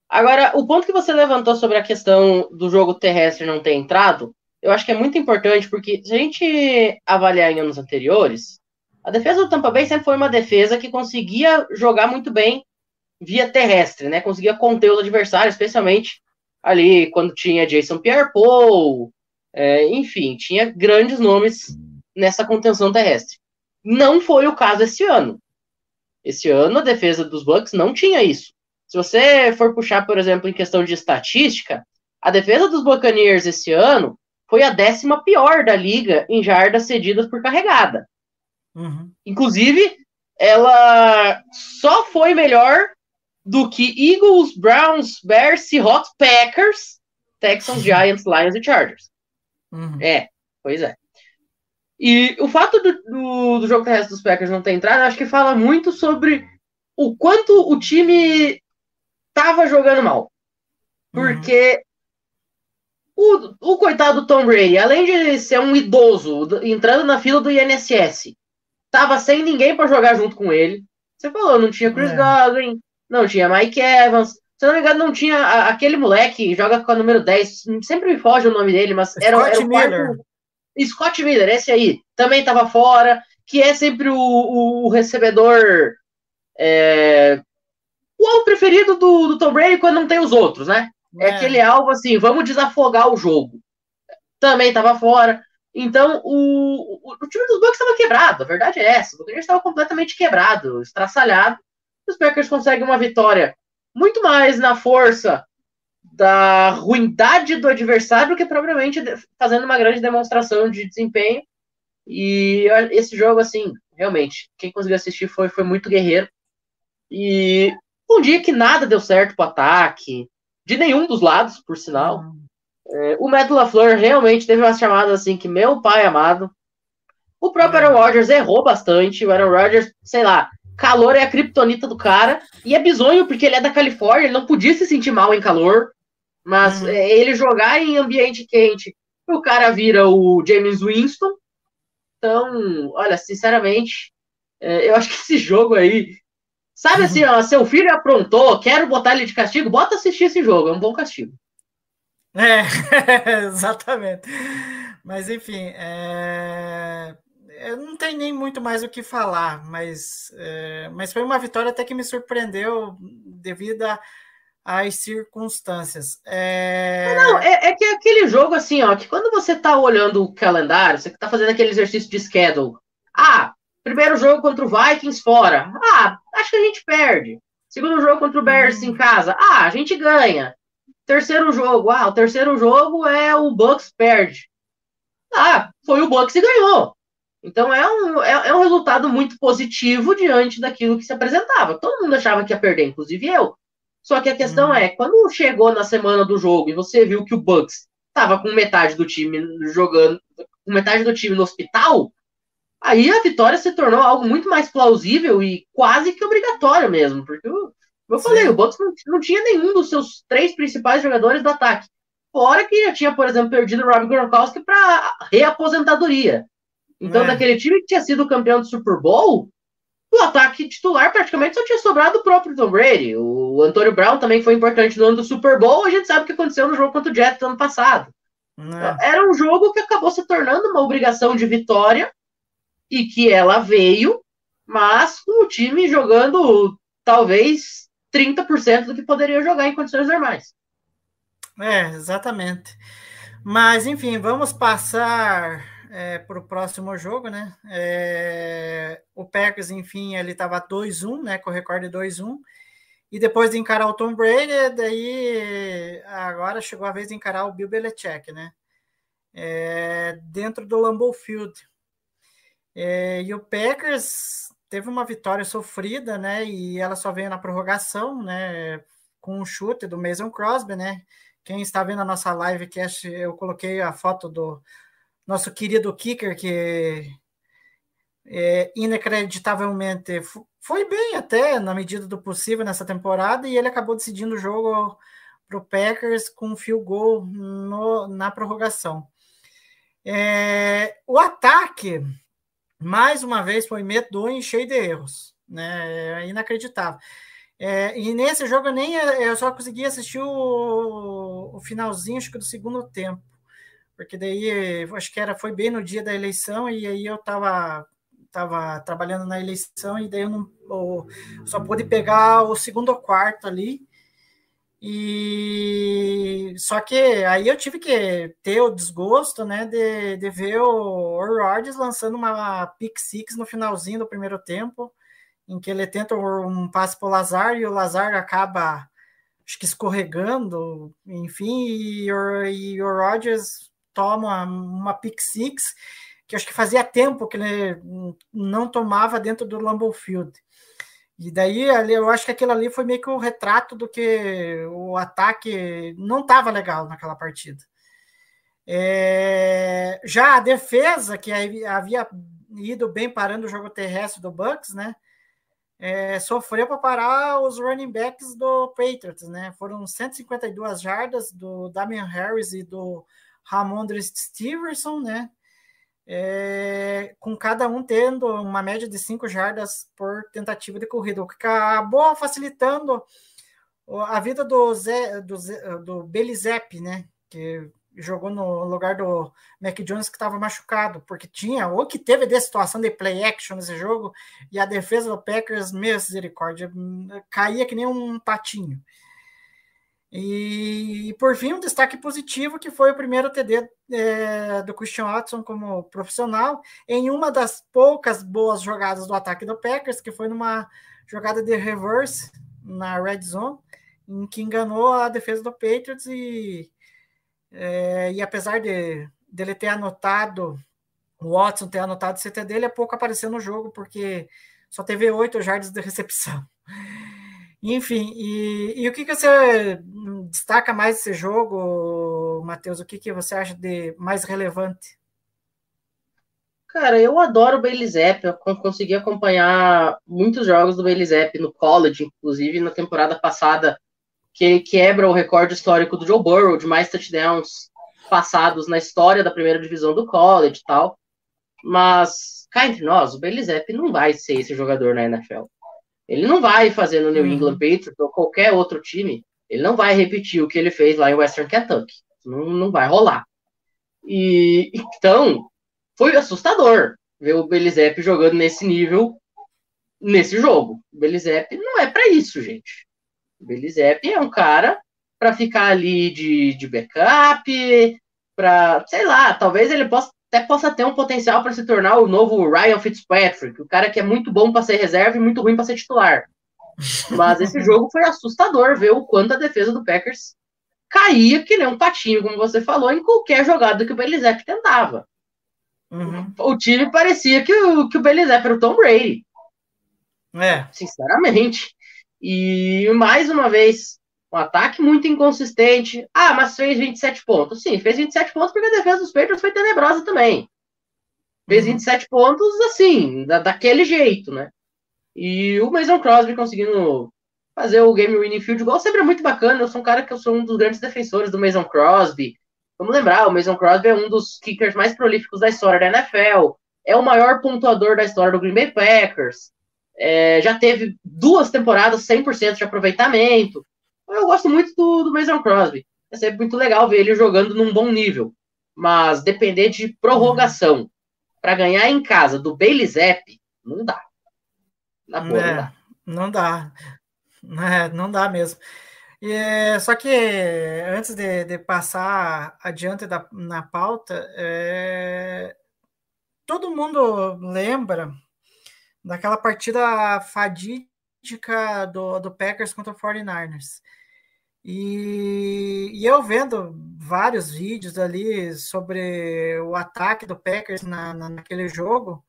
Agora, o ponto que você levantou sobre a questão do jogo terrestre não ter entrado, eu acho que é muito importante, porque se a gente avaliar em anos anteriores, a defesa do Tampa Bay sempre foi uma defesa que conseguia jogar muito bem via terrestre, né? Conseguia conter os adversários, especialmente ali quando tinha Jason Pierre-Paul, é, enfim, tinha grandes nomes nessa contenção terrestre. Não foi o caso esse ano. Esse ano a defesa dos Bucks não tinha isso. Se você for puxar, por exemplo, em questão de estatística, a defesa dos Buccaneers esse ano foi a décima pior da liga em jardas cedidas por carregada. Uhum. Inclusive, ela só foi melhor do que Eagles, Browns, Bears, Seahawks, Packers, Texans, Giants, Lions e Chargers. Uhum. É, pois é. E o fato do, do, do jogo terrestre dos Packers não ter entrado, acho que fala muito sobre o quanto o time tava jogando mal. Porque o, o coitado do Tom Brady, além de ser um idoso, entrando na fila do INSS, tava sem ninguém para jogar junto com ele. Você falou, não tinha Chris É. Godwin, não tinha Mike Evans. Se não me engano, não tinha aquele moleque que joga com a número 10, sempre me foge o nome dele, mas era, Scott era o quarto- Miller. Scott Miller, esse aí, também estava fora, que é sempre o, o- o recebedor. É, o alvo preferido do, do Tom Brady quando não tem os outros, né? É, aquele alvo assim, vamos desafogar o jogo. Também estava fora. Então, o, o, o time dos Bucks estava quebrado, a verdade é essa. O Buccaneers estava completamente quebrado, estraçalhado. Os Packers conseguem uma vitória muito mais na força da ruindade do adversário que propriamente fazendo uma grande demonstração de desempenho. E esse jogo, assim, realmente, quem conseguiu assistir foi, foi muito guerreiro. E um dia que nada deu certo pro ataque, de nenhum dos lados, por sinal. É, o Matt LaFleur realmente teve umas chamadas assim que meu pai amado. O próprio Aaron Rodgers errou bastante. O Aaron Rodgers, sei lá, calor é a criptonita do cara. E é bizonho porque ele é da Califórnia, ele não podia se sentir mal em calor. Mas Uhum. é, ele jogar em ambiente quente, o cara vira o James Winston. Então, olha, sinceramente, é, eu acho que esse jogo aí. Sabe assim, ó, seu filho aprontou, quero botar ele de castigo, bota assistir esse jogo, é um bom castigo. É, exatamente. Mas enfim, é... eu não tenho nem muito mais o que falar, mas, é, mas foi uma vitória até que me surpreendeu devido a- às circunstâncias. É... Não, é, é que é aquele jogo assim, ó, que quando você tá olhando o calendário, você tá fazendo aquele exercício de schedule. Ah, primeiro jogo contra o Vikings fora. Ah, acho que a gente perde. Segundo jogo contra o Bears em casa. Ah, a gente ganha. terceiro jogo, ah, o terceiro jogo é o Bucks perde. Ah, foi o Bucks e ganhou. Então é um, é, é, um resultado muito positivo diante daquilo que se apresentava. Todo mundo achava que ia perder, inclusive eu. Só que a questão uhum. é, quando chegou na semana do jogo e você viu que o Bucks estava com metade do time jogando, com metade do time no hospital, aí a vitória se tornou algo muito mais plausível e quase que obrigatório mesmo, porque eu, eu falei, o Bucks não, não, tinha nenhum dos seus três principais jogadores do ataque. Fora que já tinha, por exemplo, perdido o Rob Gronkowski para reaposentadoria. Então, é. daquele time que tinha sido campeão do Super Bowl, o ataque titular praticamente só tinha sobrado o próprio Tom Brady. O Antônio Brown também foi importante no ano do Super Bowl. A gente sabe o que aconteceu no jogo contra o Jets no ano passado. É. Era um jogo que acabou se tornando uma obrigação de vitória e que ela veio, mas com o time jogando talvez 30% do que poderia jogar em condições normais. É, exatamente. Mas, enfim, vamos passar é, para o próximo jogo, né? É, o Packers, enfim, ele estava 2-1, né? Com o recorde 2-1. E depois de encarar o Tom Brady, daí agora chegou a vez de encarar o Bill Belichick, né? É, dentro do Lambeau Field. É, e o Packers teve uma vitória sofrida, né? E ela só veio na prorrogação, né? Com um chute do Mason Crosby, né? Quem está vendo a nossa live eu coloquei a foto do, nosso querido kicker, que é, inacreditavelmente foi bem até na medida do possível nessa temporada e ele acabou decidindo o jogo para o Packers com um field goal no, na prorrogação. É, o ataque, mais uma vez, foi medonho e cheio de erros. Né? É inacreditável. É, e nesse jogo eu nem eu só consegui assistir o, o finalzinho acho que do segundo tempo porque daí acho que era foi bem no dia da eleição e aí eu estava tava trabalhando na eleição e daí eu não eu só pude pegar o segundo quarto ali. E só que aí eu tive que ter o desgosto né de, de ver o Rodgers lançando uma pick six no finalzinho do primeiro tempo em que ele tenta um passe para o Lazar e o Lazar acaba acho que escorregando enfim e, e o Rodgers toma uma pick six, que acho que fazia tempo que ele não tomava dentro do Lambeau Field. E daí eu acho que aquilo ali foi meio que um retrato do que o ataque não estava legal naquela partida. É, já a defesa, que havia ido bem parando o jogo terrestre do Bucks, né? É, sofreu para parar os running backs do Patriots, né? Foram 152 jardas do Damian Harris e do Ramondre Stevenson, né? É, com cada um tendo uma média de 5 jardas por tentativa de corrida, o que acabou facilitando a vida do, Zé, do, Zé, do né? Que jogou no lugar do Mac Jones que estava machucado, porque tinha ou que teve de situação de play action nesse jogo e a defesa do Packers, misericórdia, caía que nem um patinho. E, por fim, um destaque positivo que foi o primeiro TD é, do Christian Watson como profissional em uma das poucas boas jogadas do ataque do Packers, que foi numa jogada de reverse na red zone, em que enganou a defesa do Patriots e, é, e apesar de dele ter anotado, o Watson ter anotado o CT dele, é pouco apareceu no jogo, porque só teve oito jardas de recepção. Enfim, e, e o que, que você destaca mais desse jogo, Matheus? O que, que você acha de mais relevante? Cara, eu adoro o Belizep. Eu consegui acompanhar muitos jogos do Belizep no college, inclusive na temporada passada, que ele quebra o recorde histórico do Joe Burrow de mais touchdowns passados na história da primeira divisão do college e tal. Mas, cá entre nós, o Belizep não vai ser esse jogador na NFL. Ele não vai fazer no New uhum. England Patriots ou qualquer outro time, ele não vai repetir o que ele fez lá em Western Kentucky. Não, não vai rolar. E então foi assustador ver o Belizep jogando nesse nível nesse jogo. O Belizep não é para isso, gente. O Belizep é um cara para ficar ali de, de backup, para, sei lá, talvez ele possa até possa ter um potencial para se tornar o novo Ryan Fitzpatrick, o cara que é muito bom para ser reserva e muito ruim para ser titular. Mas esse jogo foi assustador ver o quanto a defesa do Packers caía que nem um patinho, como você falou, em qualquer jogada que o Belizep tentava. Uhum. O time parecia que o, que o Belizep era o Tom Brady, É. sinceramente. E mais uma vez, um ataque muito inconsistente. Ah, mas fez 27 pontos. Sim, fez 27 pontos porque a defesa dos Patriots foi tenebrosa também. Fez Uhum. 27 pontos assim, da, daquele jeito, né? E o Mason Crosby conseguindo fazer o game winning field goal sempre é muito bacana. Eu sou um cara que eu sou um dos grandes defensores do Mason Crosby. Vamos lembrar, o Mason Crosby é um dos kickers mais prolíficos da história da NFL. É o maior pontuador da história do Green Bay Packers. É, já teve duas temporadas 100% de aproveitamento. Eu gosto muito do, do Mason Crosby. É sempre muito legal ver ele jogando num bom nível. Mas depender de prorrogação para ganhar em casa do Bailey Zapp, não dá. Na boa, não É, dá. não dá. É, não dá mesmo. E, é, só que antes de, de passar adiante da, na pauta, é, todo mundo lembra daquela partida fadídica do, do Packers contra o 49ers. E, e eu vendo vários vídeos ali sobre o ataque do Packers na, na- naquele jogo,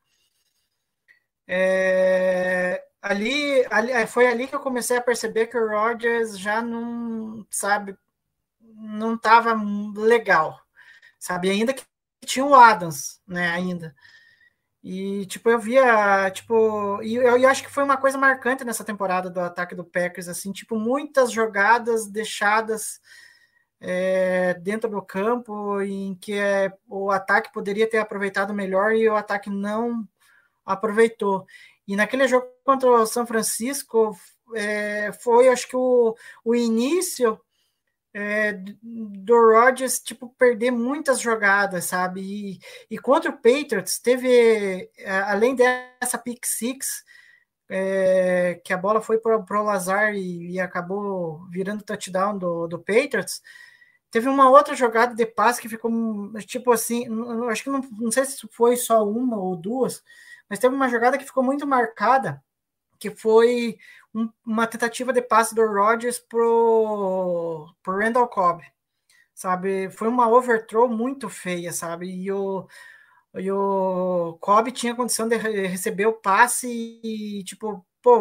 é, ali, ali- foi ali que eu comecei a perceber que o Rodgers já não, sabe, não estava legal, sabe? Ainda que tinha o Adams, né, ainda. E, tipo, eu via, tipo, e eu, eu acho que foi uma coisa marcante nessa temporada do ataque do Packers, assim, tipo, muitas jogadas deixadas é, dentro do campo em que é, o ataque poderia ter aproveitado melhor e o ataque não aproveitou. E naquele jogo contra o São Francisco, é, foi, acho que, o, o início é, do Rodgers, tipo, perder muitas jogadas, sabe? E, e contra o Patriots, teve, é, além dessa pick six, é, que a bola foi para o Lazar e, e acabou virando touchdown do, do Patriots, teve uma outra jogada de passe que ficou, tipo assim, acho que não, não sei se foi só uma ou duas, mas teve uma jogada que ficou muito marcada, que foi um- uma tentativa de passe do Rodgers pro, pro Randall Cobb, sabe? Foi uma overthrow muito feia, sabe? E o, e o Cobb tinha condição de re- receber o passe e, tipo, pô,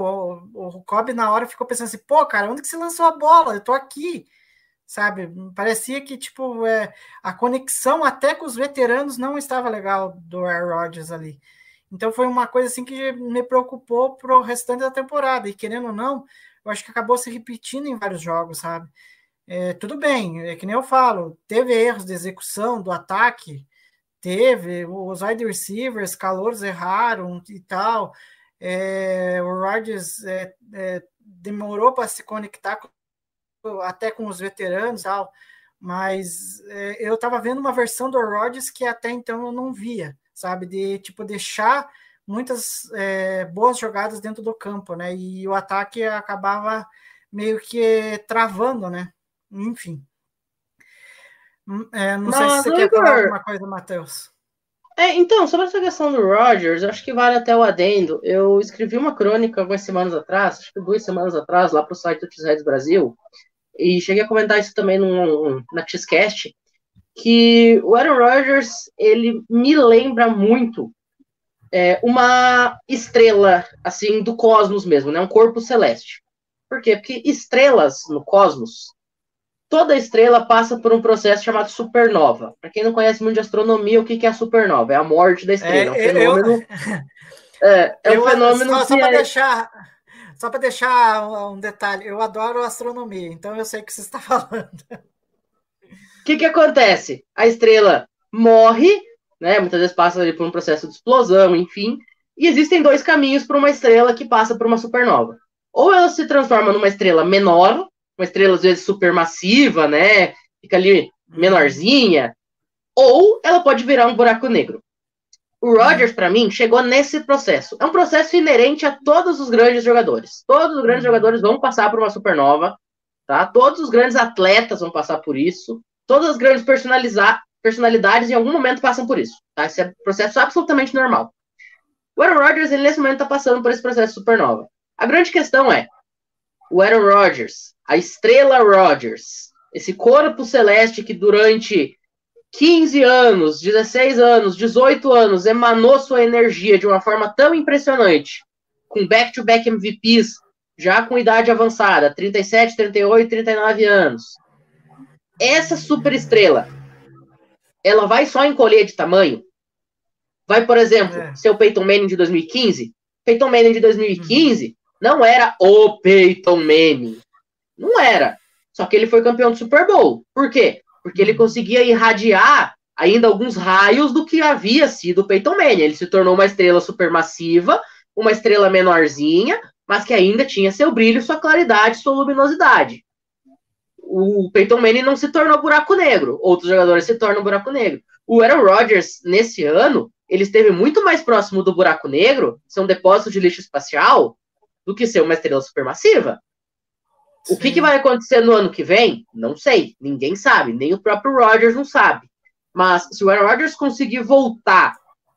o, o Cobb na hora ficou pensando assim, pô, cara, onde que você lançou a bola? Eu tô aqui, sabe? Parecia que, tipo, é, a conexão até com os veteranos não estava legal do Aaron Rodgers ali. Então foi uma coisa assim que me preocupou pro restante da temporada. E querendo ou não, eu acho que acabou se repetindo em vários jogos, sabe? É, tudo bem, é que nem eu falo, teve erros de execução do ataque, teve, os wide receivers, calouros erraram e tal. É, o Rodgers é, é, demorou para se conectar com- até com os veteranos e tal, mas é, eu estava vendo uma versão do Rodgers que até então eu não via, sabe? De tipo deixar muitas é, boas jogadas dentro do campo, né? E o ataque acabava meio que travando, né? Enfim. Hum, é, não sei se você quer falar alguma coisa, Matheus. É, então, sobre essa questão do Rodgers, eu acho que vale até o adendo. Eu escrevi uma crônica algumas semanas atrás, acho que duas semanas atrás, lá para o site do X-Reds Brasil, e cheguei a comentar isso também num, na X-Cast, que o Aaron Rodgers, ele me lembra muito é, uma estrela, assim, do cosmos mesmo, né? Um corpo celeste. Por quê? Porque estrelas no cosmos, toda estrela passa por um processo chamado supernova. Para quem não conhece muito de astronomia, o que é a supernova? É a morte da estrela. É, um eu- fenômeno. É, é um Eu- fenômeno só, só para é- deixar só para deixar um um detalhe, eu adoro astronomia, então eu sei o que você está falando. O que, que acontece? A estrela morre, né? Muitas vezes passa ali por um processo de explosão, enfim. E existem dois caminhos para uma estrela que passa por uma supernova. Ou ela se transforma numa estrela menor, uma estrela às vezes supermassiva, né? Fica ali menorzinha. Ou ela pode virar um buraco negro. O Rodgers, para mim, chegou nesse processo. É um processo inerente a todos os grandes jogadores. Todos os grandes Uhum. jogadores vão passar por uma supernova, tá? Todos os grandes atletas vão passar por isso. Todas as grandes personalidades em algum momento passam por isso, tá? Esse é um processo absolutamente normal. O Aaron Rodgers, ele nesse momento está passando por esse processo supernova. A grande questão é, o Aaron Rodgers, a estrela Rodgers, esse corpo celeste que durante 15 anos, 16 anos, 18 anos emanou sua energia de uma forma tão impressionante, com back-to-back MVPs, já com idade avançada, 37, 38, 39 anos. Essa superestrela, ela vai só encolher de tamanho? Vai, por exemplo, É. ser o Peyton Manning de 2015? Peyton Manning de 2015 não era o Peyton Manning. Não era. Só que ele foi campeão do Super Bowl. Por quê? Porque ele conseguia irradiar ainda alguns raios do que havia sido o Peyton Manning. Ele se tornou uma estrela supermassiva, uma estrela menorzinha, mas que ainda tinha seu brilho, sua claridade, sua luminosidade. O Peyton Manning não se tornou buraco negro. Outros jogadores se tornam buraco negro. O Aaron Rodgers, nesse ano, ele esteve muito mais próximo do buraco negro, ser um depósito de lixo espacial, do que ser uma estrela supermassiva. O que, Sim. que vai acontecer no ano que vem? Não sei. Ninguém sabe. Nem o próprio Rodgers não sabe. Mas se o Aaron Rodgers conseguir voltar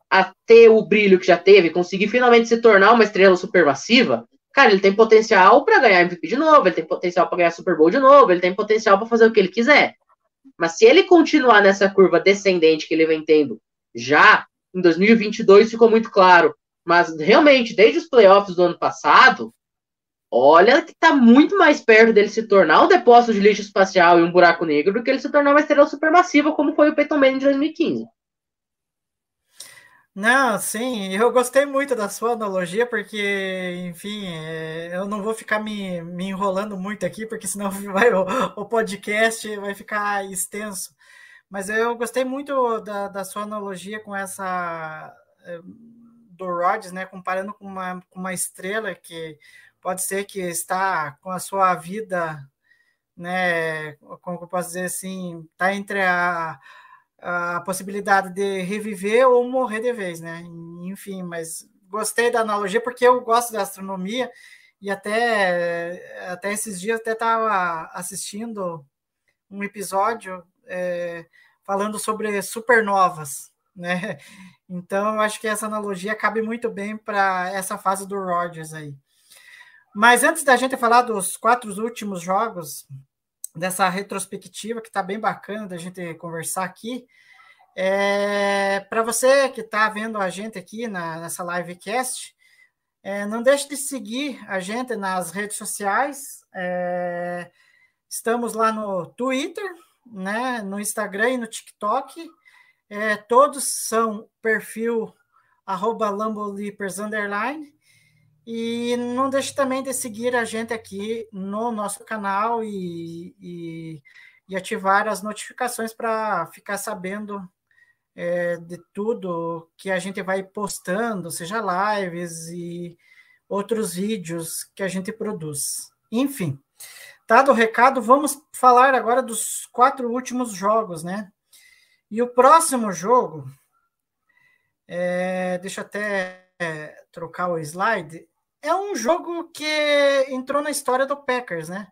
a ter o brilho que já teve, conseguir finalmente se tornar uma estrela supermassiva, cara, ele tem potencial para ganhar MVP de novo, ele tem potencial para ganhar Super Bowl de novo, ele tem potencial para fazer o que ele quiser. Mas se ele continuar nessa curva descendente que ele vem tendo já em 2022 ficou muito claro, mas realmente desde os playoffs do ano passado, olha que tá muito mais perto dele se tornar um depósito de lixo espacial e um buraco negro do que ele se tornar uma estrela supermassiva como foi o Peyton Manning de 2015. Não, sim, eu gostei muito da sua analogia, porque, enfim, é, eu não vou ficar me, me enrolando muito aqui, porque senão vai, o, o podcast vai ficar extenso. Mas eu gostei muito da, da sua analogia com essa é, do Rodgers, né? Comparando com uma, com uma estrela que pode ser que está com a sua vida, né? Como eu posso dizer assim, está entre a a possibilidade de reviver ou morrer de vez, né? Enfim, mas gostei da analogia porque eu gosto da astronomia e até, até esses dias até estava assistindo um episódio é, falando sobre supernovas, né? Então eu acho que essa analogia cabe muito bem para essa fase do Rogers aí. Mas antes da gente falar dos quatro últimos jogos, dessa retrospectiva que está bem bacana da gente conversar aqui. É, Para você que está vendo a gente aqui na, nessa livecast, é, não deixe de seguir a gente nas redes sociais. É, estamos lá no Twitter, né, no Instagram e no TikTok. É, todos são perfil arroba Lambolipers underline. E não deixe também de seguir a gente aqui no nosso canal e, e, e ativar as notificações para ficar sabendo é, de tudo que a gente vai postando, seja lives e outros vídeos que a gente produz. Enfim, dado o recado, vamos falar agora dos quatro últimos jogos, né? E o próximo jogo, é, deixa eu até é, trocar o slide, é um jogo que entrou na história do Packers, né?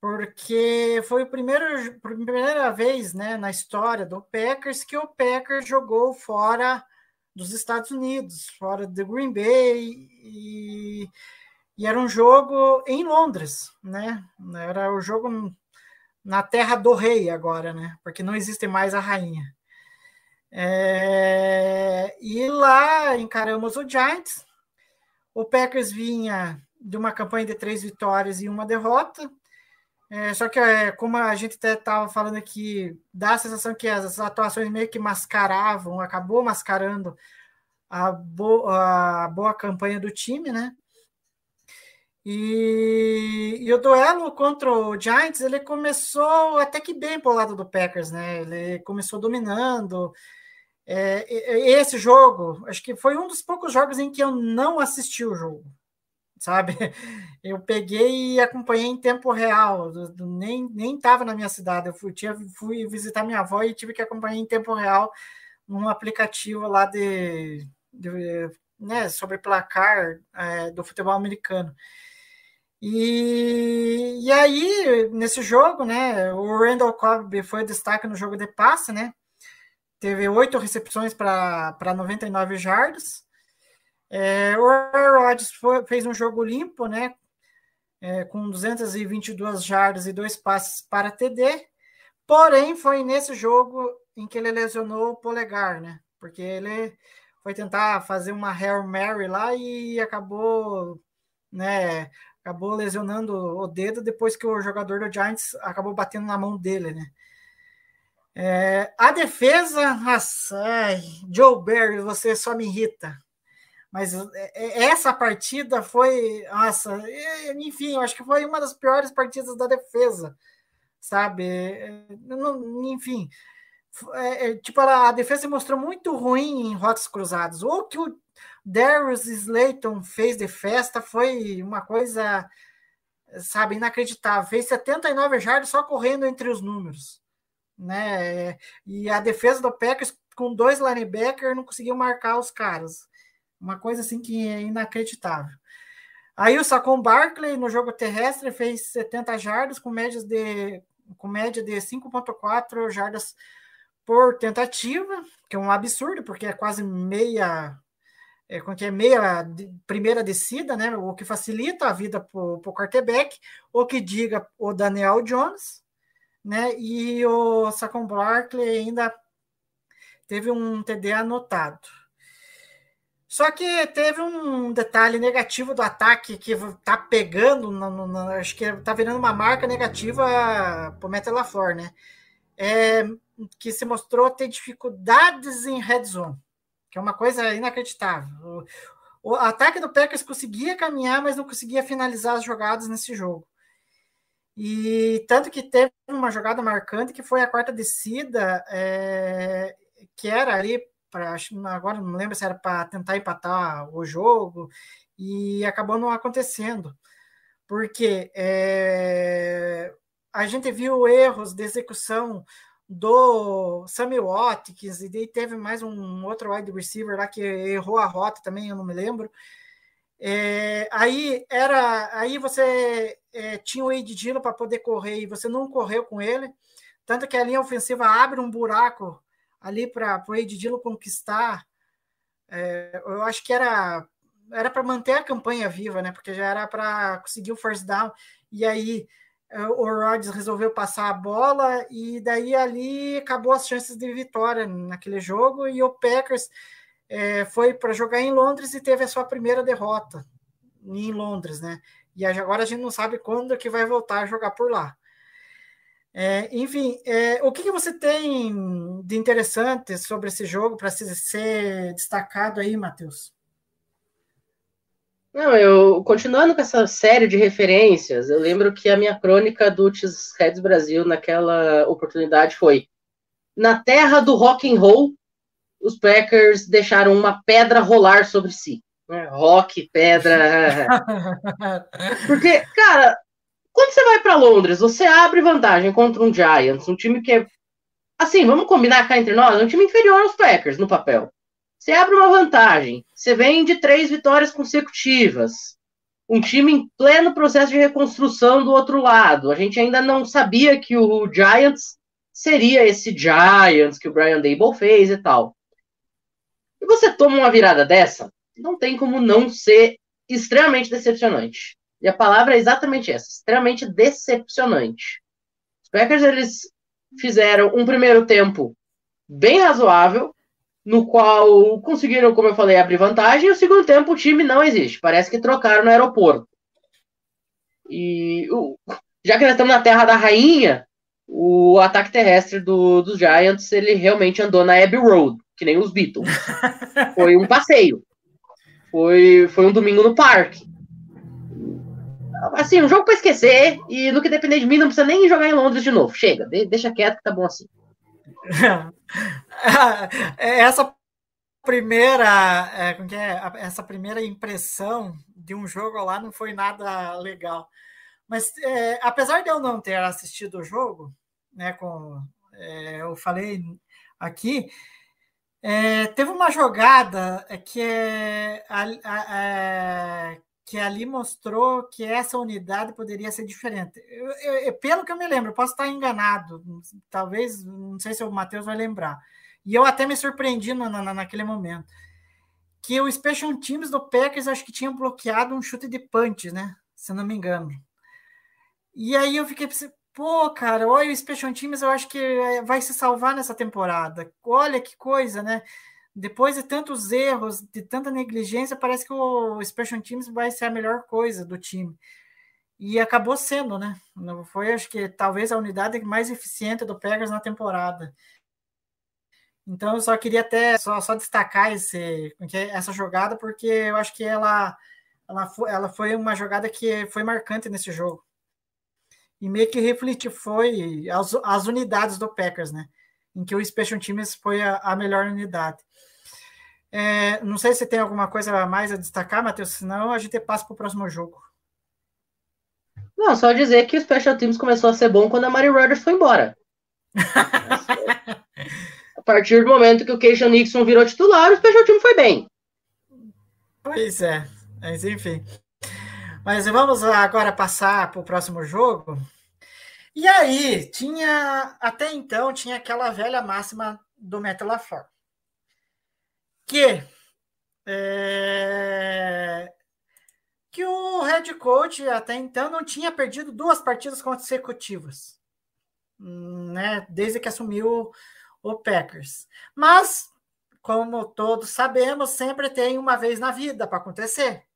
Porque foi a primeira, primeira vez né, na história do Packers que o Packers jogou fora dos Estados Unidos, fora do Green Bay, e, e era um jogo em Londres, né? Era o jogo na terra do rei agora, né? Porque não existe mais a rainha. É, e lá encaramos o Giants. O Packers vinha de uma campanha de três vitórias e uma derrota. É, só que, é, como a gente até estava falando aqui, dá a sensação que as atuações meio que mascaravam, acabou mascarando a, bo a boa campanha do time, né? E, e, o duelo contra o Giants, ele começou até que bem para o lado do Packers, né? Ele começou dominando. É, esse jogo, acho que foi um dos poucos jogos em que eu não assisti o jogo, sabe? Eu peguei e acompanhei em tempo real, nem nem estava na minha cidade. Eu fui, tinha, fui visitar minha avó e tive que acompanhar em tempo real num aplicativo lá de, de né, sobre placar é, do futebol americano. E, e aí, nesse jogo, né, o Randall Cobb foi destaque no jogo de passe, né? Teve oito recepções para 99 jardas. É, o Rodgers fez um jogo limpo, né? é, com 222 jardas e dois passes para TD. Porém, foi nesse jogo em que ele lesionou o polegar, né? Porque ele foi tentar fazer uma Hail Mary lá e acabou, né? Acabou lesionando o dedo depois que o jogador do Giants acabou batendo na mão dele, né? É, a defesa, ai, Joe Barry, você só me irrita. Mas é, é, essa partida foi, nossa, enfim, eu acho que foi uma das piores partidas da defesa, sabe? Enfim, é, tipo, a defesa mostrou muito ruim em rotas cruzadas. O que o Darius Slayton fez de festa foi uma coisa, sabe, inacreditável. Fez 79 jardas só correndo entre os números né? E a defesa do Packers com dois linebackers não conseguiu marcar os caras. Uma coisa assim que é inacreditável. Aí o Sacon Barkley no jogo terrestre fez 70 jardas com médias de com média de 5.4 jardas por tentativa, que é um absurdo, porque é quase meia é, que é meia primeira descida, né? O que facilita a vida para o quarterback, o que diga o Daniel Jones, né? E o Saquon Barkley ainda teve um TD anotado. Só que teve um detalhe negativo do ataque que tá pegando, no, no, no, acho que tá virando uma marca negativa para o Metalafor, né? É, que se mostrou ter dificuldades em red zone, que é uma coisa inacreditável. O, o ataque do Packers conseguia caminhar, mas não conseguia finalizar as jogadas nesse jogo. E tanto que teve uma jogada marcante que foi a quarta descida, é, que era ali para agora não lembro se era para tentar empatar o jogo e acabou não acontecendo, porque é, a gente viu erros de execução do Samuel Watkins e daí teve mais um outro wide receiver lá que errou a rota também, eu não me lembro. É, aí era, aí você é, tinha o Dillon para poder correr e você não correu com ele, tanto que a linha ofensiva abre um buraco ali para o Dillon conquistar. É, eu acho que era era para manter a campanha viva, né? Porque já era para conseguir o first down e aí é, o Rodgers resolveu passar a bola e daí ali acabou as chances de vitória naquele jogo e o Packers é, foi para jogar em Londres e teve a sua primeira derrota em Londres, né? E agora a gente não sabe quando que vai voltar a jogar por lá. É, enfim, é, o que, que, você tem de interessante sobre esse jogo para ser destacado aí, Matheus? Não, eu continuando com essa série de referências, eu lembro que a minha crônica do Reds Brasil naquela oportunidade foi na terra do rock and roll os Packers deixaram uma pedra rolar sobre si. Né? Rock, pedra. Porque, cara, quando você vai para Londres, você abre vantagem contra um Giants, um time que é. Assim, vamos combinar cá entre nós, é um time inferior aos Packers no papel. Você abre uma vantagem, você vem de três vitórias consecutivas, um time em pleno processo de reconstrução do outro lado. A gente ainda não sabia que o Giants seria esse Giants que o Brian Dable fez e tal. E você toma uma virada dessa, não tem como não ser extremamente decepcionante. E a palavra é exatamente essa, extremamente decepcionante. Os Packers, eles fizeram um primeiro tempo bem razoável, no qual conseguiram, como eu falei, abrir vantagem, e o segundo tempo o time não existe. Parece que trocaram no aeroporto. E já que nós estamos na terra da rainha, o ataque terrestre do, dos Giants, ele realmente andou na Abbey Road que nem os Beatles. Foi um passeio. Foi, foi um domingo no parque. Assim, um jogo para esquecer, e no que depender de mim, não precisa nem jogar em Londres de novo. Chega, deixa quieto que tá bom assim. essa primeira é, é, essa primeira impressão de um jogo lá não foi nada legal. Mas é, apesar de eu não ter assistido o jogo, né, com, é, eu falei aqui, é, teve uma jogada que, é, a, a, a, que ali mostrou que essa unidade poderia ser diferente. Eu, eu, pelo que eu me lembro, posso estar enganado, talvez, não sei se o Matheus vai lembrar. E eu até me surpreendi na, na, naquele momento. Que o Special Teams do Packers acho que tinha bloqueado um chute de punch, né? Se não me engano. E aí eu fiquei pô, cara, olha o Special Teams, eu acho que é, vai se salvar nessa temporada. Olha que coisa, né? Depois de tantos erros, de tanta negligência, parece que o Special Teams vai ser a melhor coisa do time. E acabou sendo, né? Foi, acho que, talvez a unidade mais eficiente do Packers na temporada. Então, eu só queria até só, só destacar esse, essa jogada, porque eu acho que ela, ela, foi, ela foi uma jogada que foi marcante nesse jogo. E meio que refletiu, foi as, as unidades do Packers, né? Em que o Special Teams foi a, a melhor unidade. É, não sei se tem alguma coisa mais a destacar, Matheus, senão a gente passa para o próximo jogo. Não, só dizer que o Special Teams começou a ser bom quando a Mari Rodgers foi embora. a partir do momento que o Keisha Nixon virou titular, o Special Teams foi bem. Pois é, mas enfim. Mas vamos agora passar para o próximo jogo. E aí, tinha até então tinha aquela velha máxima do Metal LaFleur, que é, que o head coach até então não tinha perdido duas partidas consecutivas, né? Desde que assumiu o Packers. Mas, como todos sabemos, sempre tem uma vez na vida para acontecer.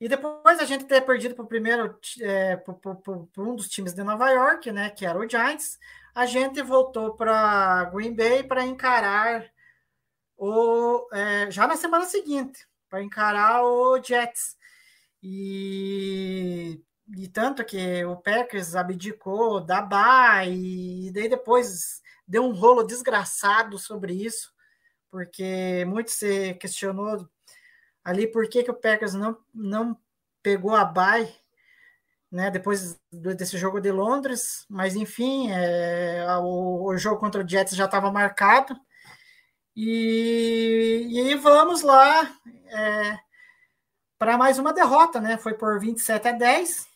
E depois a gente ter perdido para o primeiro, é, para um dos times de Nova York, né, que era o Giants, a gente voltou para Green Bay para encarar o é, já na semana seguinte, para encarar o Jets. E, e tanto que o Packers abdicou da bye, e daí depois deu um rolo desgraçado sobre isso, porque muito se questionou ali por que, que o Packers não, não pegou a bye né, depois desse jogo de Londres, mas enfim, é, o, o, jogo contra o Jets já estava marcado. E, e vamos lá é, para mais uma derrota, né? Foi por 27 a 10.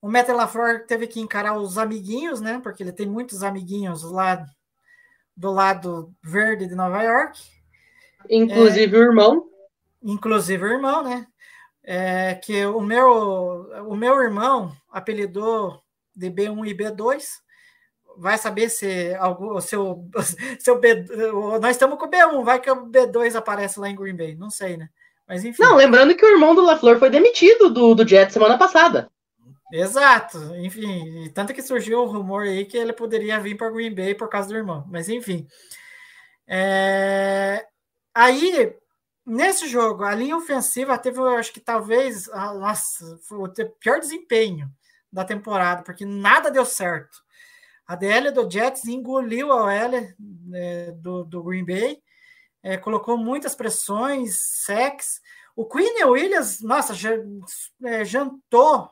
O Matt LaFleur teve que encarar os amiguinhos, né? Porque ele tem muitos amiguinhos lá do lado verde de Nova York. Inclusive é, o irmão inclusive o irmão, né? É, que o meu, o meu irmão apelidou de B1 e B2. Vai saber se algum seu, seu B, nós estamos com o B1, vai que o B2 aparece lá em Green Bay, não sei, né? Mas enfim. Não, lembrando que o irmão do LaFleur foi demitido do, do Jet semana passada. Exato, enfim, tanto que surgiu o rumor aí que ele poderia vir para Green Bay por causa do irmão, mas enfim. É... Aí Nesse jogo, a linha ofensiva teve, eu acho que talvez, a, nossa, o pior desempenho da temporada, porque nada deu certo. A DL do Jets engoliu a OL é, do, do Green Bay, é, colocou muitas pressões, sex. O Queen Williams, nossa, é, jantou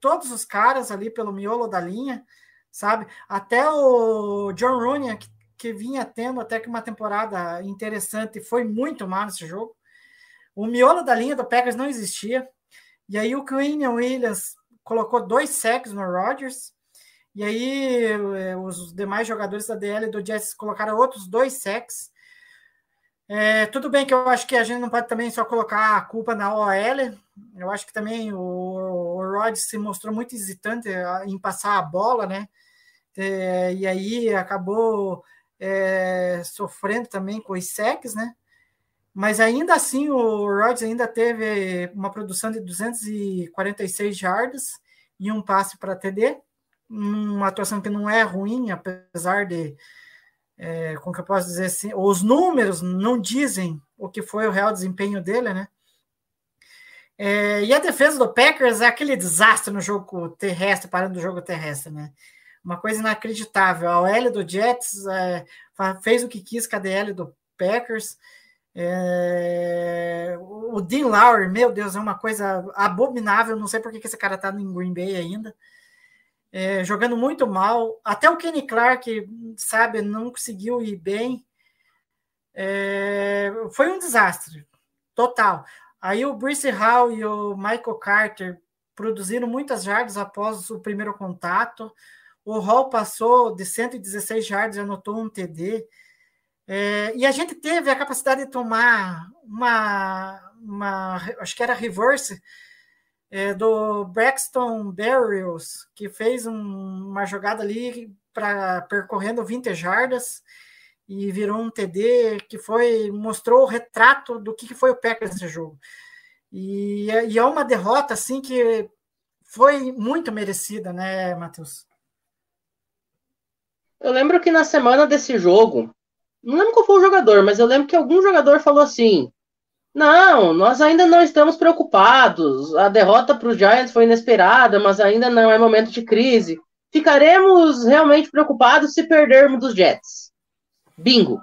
todos os caras ali pelo miolo da linha, sabe? Até o John Rooney, que que vinha tendo até que uma temporada interessante, foi muito mal nesse jogo. O miolo da linha do Packers não existia. E aí o Queen Williams colocou dois sacks no Rodgers. E aí eh, os demais jogadores da DL do Jets colocaram outros dois sacks. É, tudo bem que eu acho que a gente não pode também só colocar a culpa na OL. Eu acho que também o, o Rodgers se mostrou muito hesitante em passar a bola, né? É, e aí acabou é, sofrendo também com os secs, né? Mas ainda assim o Rodgers ainda teve uma produção de 246 jardas e um passe para TD, uma atuação que não é ruim, apesar de, é, como que eu posso dizer assim, os números não dizem o que foi o real desempenho dele, né? É, e a defesa do Packers é aquele desastre no jogo terrestre, parando o jogo terrestre, né? Uma coisa inacreditável. A OL do Jets é, fez o que quis com a DL do Packers. É, o Dean Lowry, meu Deus, é uma coisa abominável. Não sei por que esse cara tá em Green Bay ainda. É, jogando muito mal. Até o Kenny Clark, sabe, não conseguiu ir bem. É, foi um desastre total. Aí o Bruce Hall e o Michael Carter produziram muitas jardas após o primeiro contato. O Hall passou de 116 jardas e anotou um TD. É, e a gente teve a capacidade de tomar uma, uma acho que era reverse, é, do Braxton Berrios, que fez um, uma jogada ali para percorrendo 20 jardas e virou um TD que foi mostrou o retrato do que foi o Packers nesse jogo. E, e é uma derrota assim que foi muito merecida, né, Matheus? Eu lembro que na semana desse jogo, não lembro qual foi o jogador, mas eu lembro que algum jogador falou assim: Não, nós ainda não estamos preocupados. A derrota para os Giants foi inesperada, mas ainda não é momento de crise. Ficaremos realmente preocupados se perdermos dos Jets. Bingo.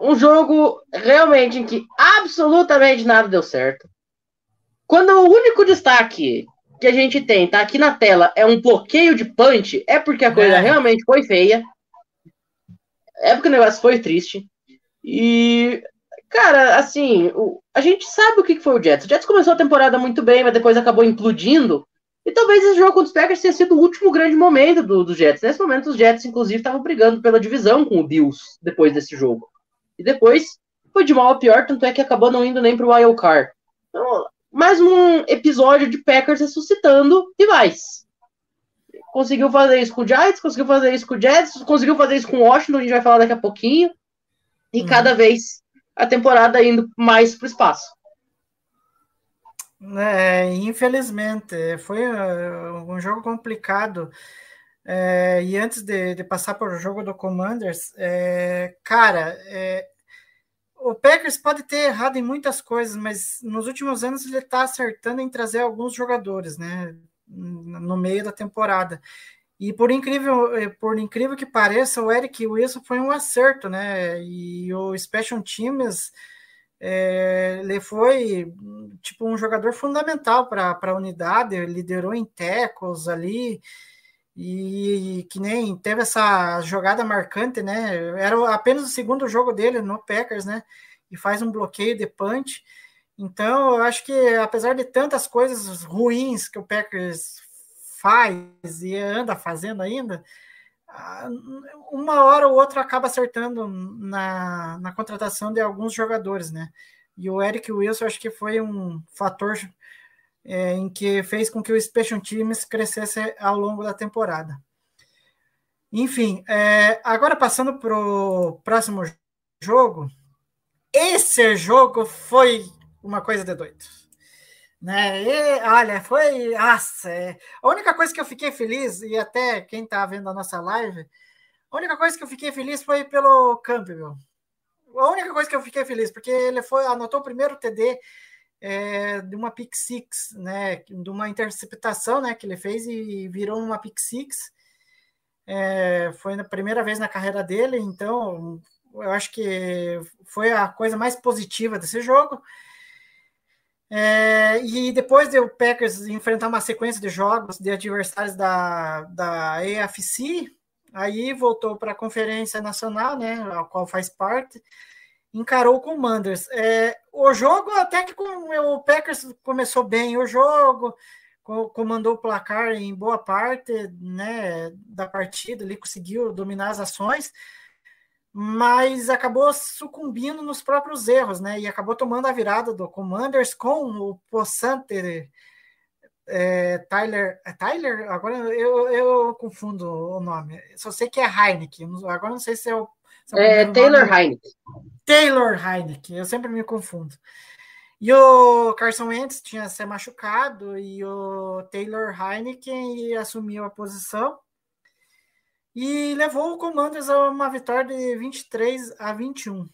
Um jogo realmente em que absolutamente nada deu certo. Quando o único destaque que a gente tem tá aqui na tela é um bloqueio de punch, é porque a coisa É. realmente foi feia. É porque o negócio foi triste. E, cara, assim, o- a gente sabe o que foi o Jets. O Jets começou a temporada muito bem, mas depois acabou implodindo. E talvez esse jogo contra os Packers tenha sido o último grande momento do, do Jets. Nesse momento, os Jets, inclusive, estavam brigando pela divisão com o Bills depois desse jogo. E depois foi de mal a pior, tanto é que acabou não indo nem pro Wild Card. Então, mais um episódio de Packers ressuscitando rivais. Conseguiu fazer isso com o Giants, conseguiu fazer isso com o Jets, conseguiu fazer isso com o Washington, a gente vai falar daqui a pouquinho. E Uhum. cada vez a temporada indo mais pro espaço. É, infelizmente, foi uh, um jogo complicado. É, e antes de, de passar para o jogo do Commanders, é, cara, é, o Packers pode ter errado em muitas coisas, mas nos últimos anos ele está acertando em trazer alguns jogadores, né, no meio da temporada. E por incrível, eh, por incrível que pareça, o Eric Wilson foi um acerto, né? E o Special Teams é, ele foi tipo um jogador fundamental para a unidade, liderou em tackles ali e que nem teve essa jogada marcante, né? Era apenas o segundo jogo dele no Packers, né? E faz um bloqueio de punch. Então, eu acho que apesar de tantas coisas ruins que o Packers faz e anda fazendo ainda, uma hora ou outra acaba acertando na, na contratação de alguns jogadores, né? E o Eric Wilson acho que foi um fator é, em que fez com que o Special Teams crescesse ao longo da temporada. Enfim, é, agora passando para o próximo jogo, esse jogo foi uma coisa de doido. Né? E, olha, foi. Nossa, é, a única coisa que eu fiquei feliz, e até quem está vendo a nossa live, a única coisa que eu fiquei feliz foi pelo Campbell. A única coisa que eu fiquei feliz, porque ele foi, anotou o primeiro TD é, de uma pick six, né? De uma interceptação né, que ele fez e virou uma pick six. É, foi a primeira vez na carreira dele, então eu acho que foi a coisa mais positiva desse jogo. É, e depois de o Packers enfrentar uma sequência de jogos de adversários da, da AFC, aí voltou para a Conferência Nacional, né, a qual faz parte, encarou o Commanders. É, o jogo, até que com, o Packers começou bem o jogo, comandou o placar em boa parte né, da partida, ele conseguiu dominar as ações, mas acabou sucumbindo nos próprios erros, né? E acabou tomando a virada do Commanders com o possante é, Tyler. É Tyler? Agora eu, eu confundo o nome. Só sei que é Heineken. Agora não sei se é o. É, Taylor Heineken. Taylor Heineken, eu sempre me confundo. E o Carson Wentz tinha se machucado e o Taylor Heineken assumiu a posição e levou o Commanders a uma vitória de 23 a 21.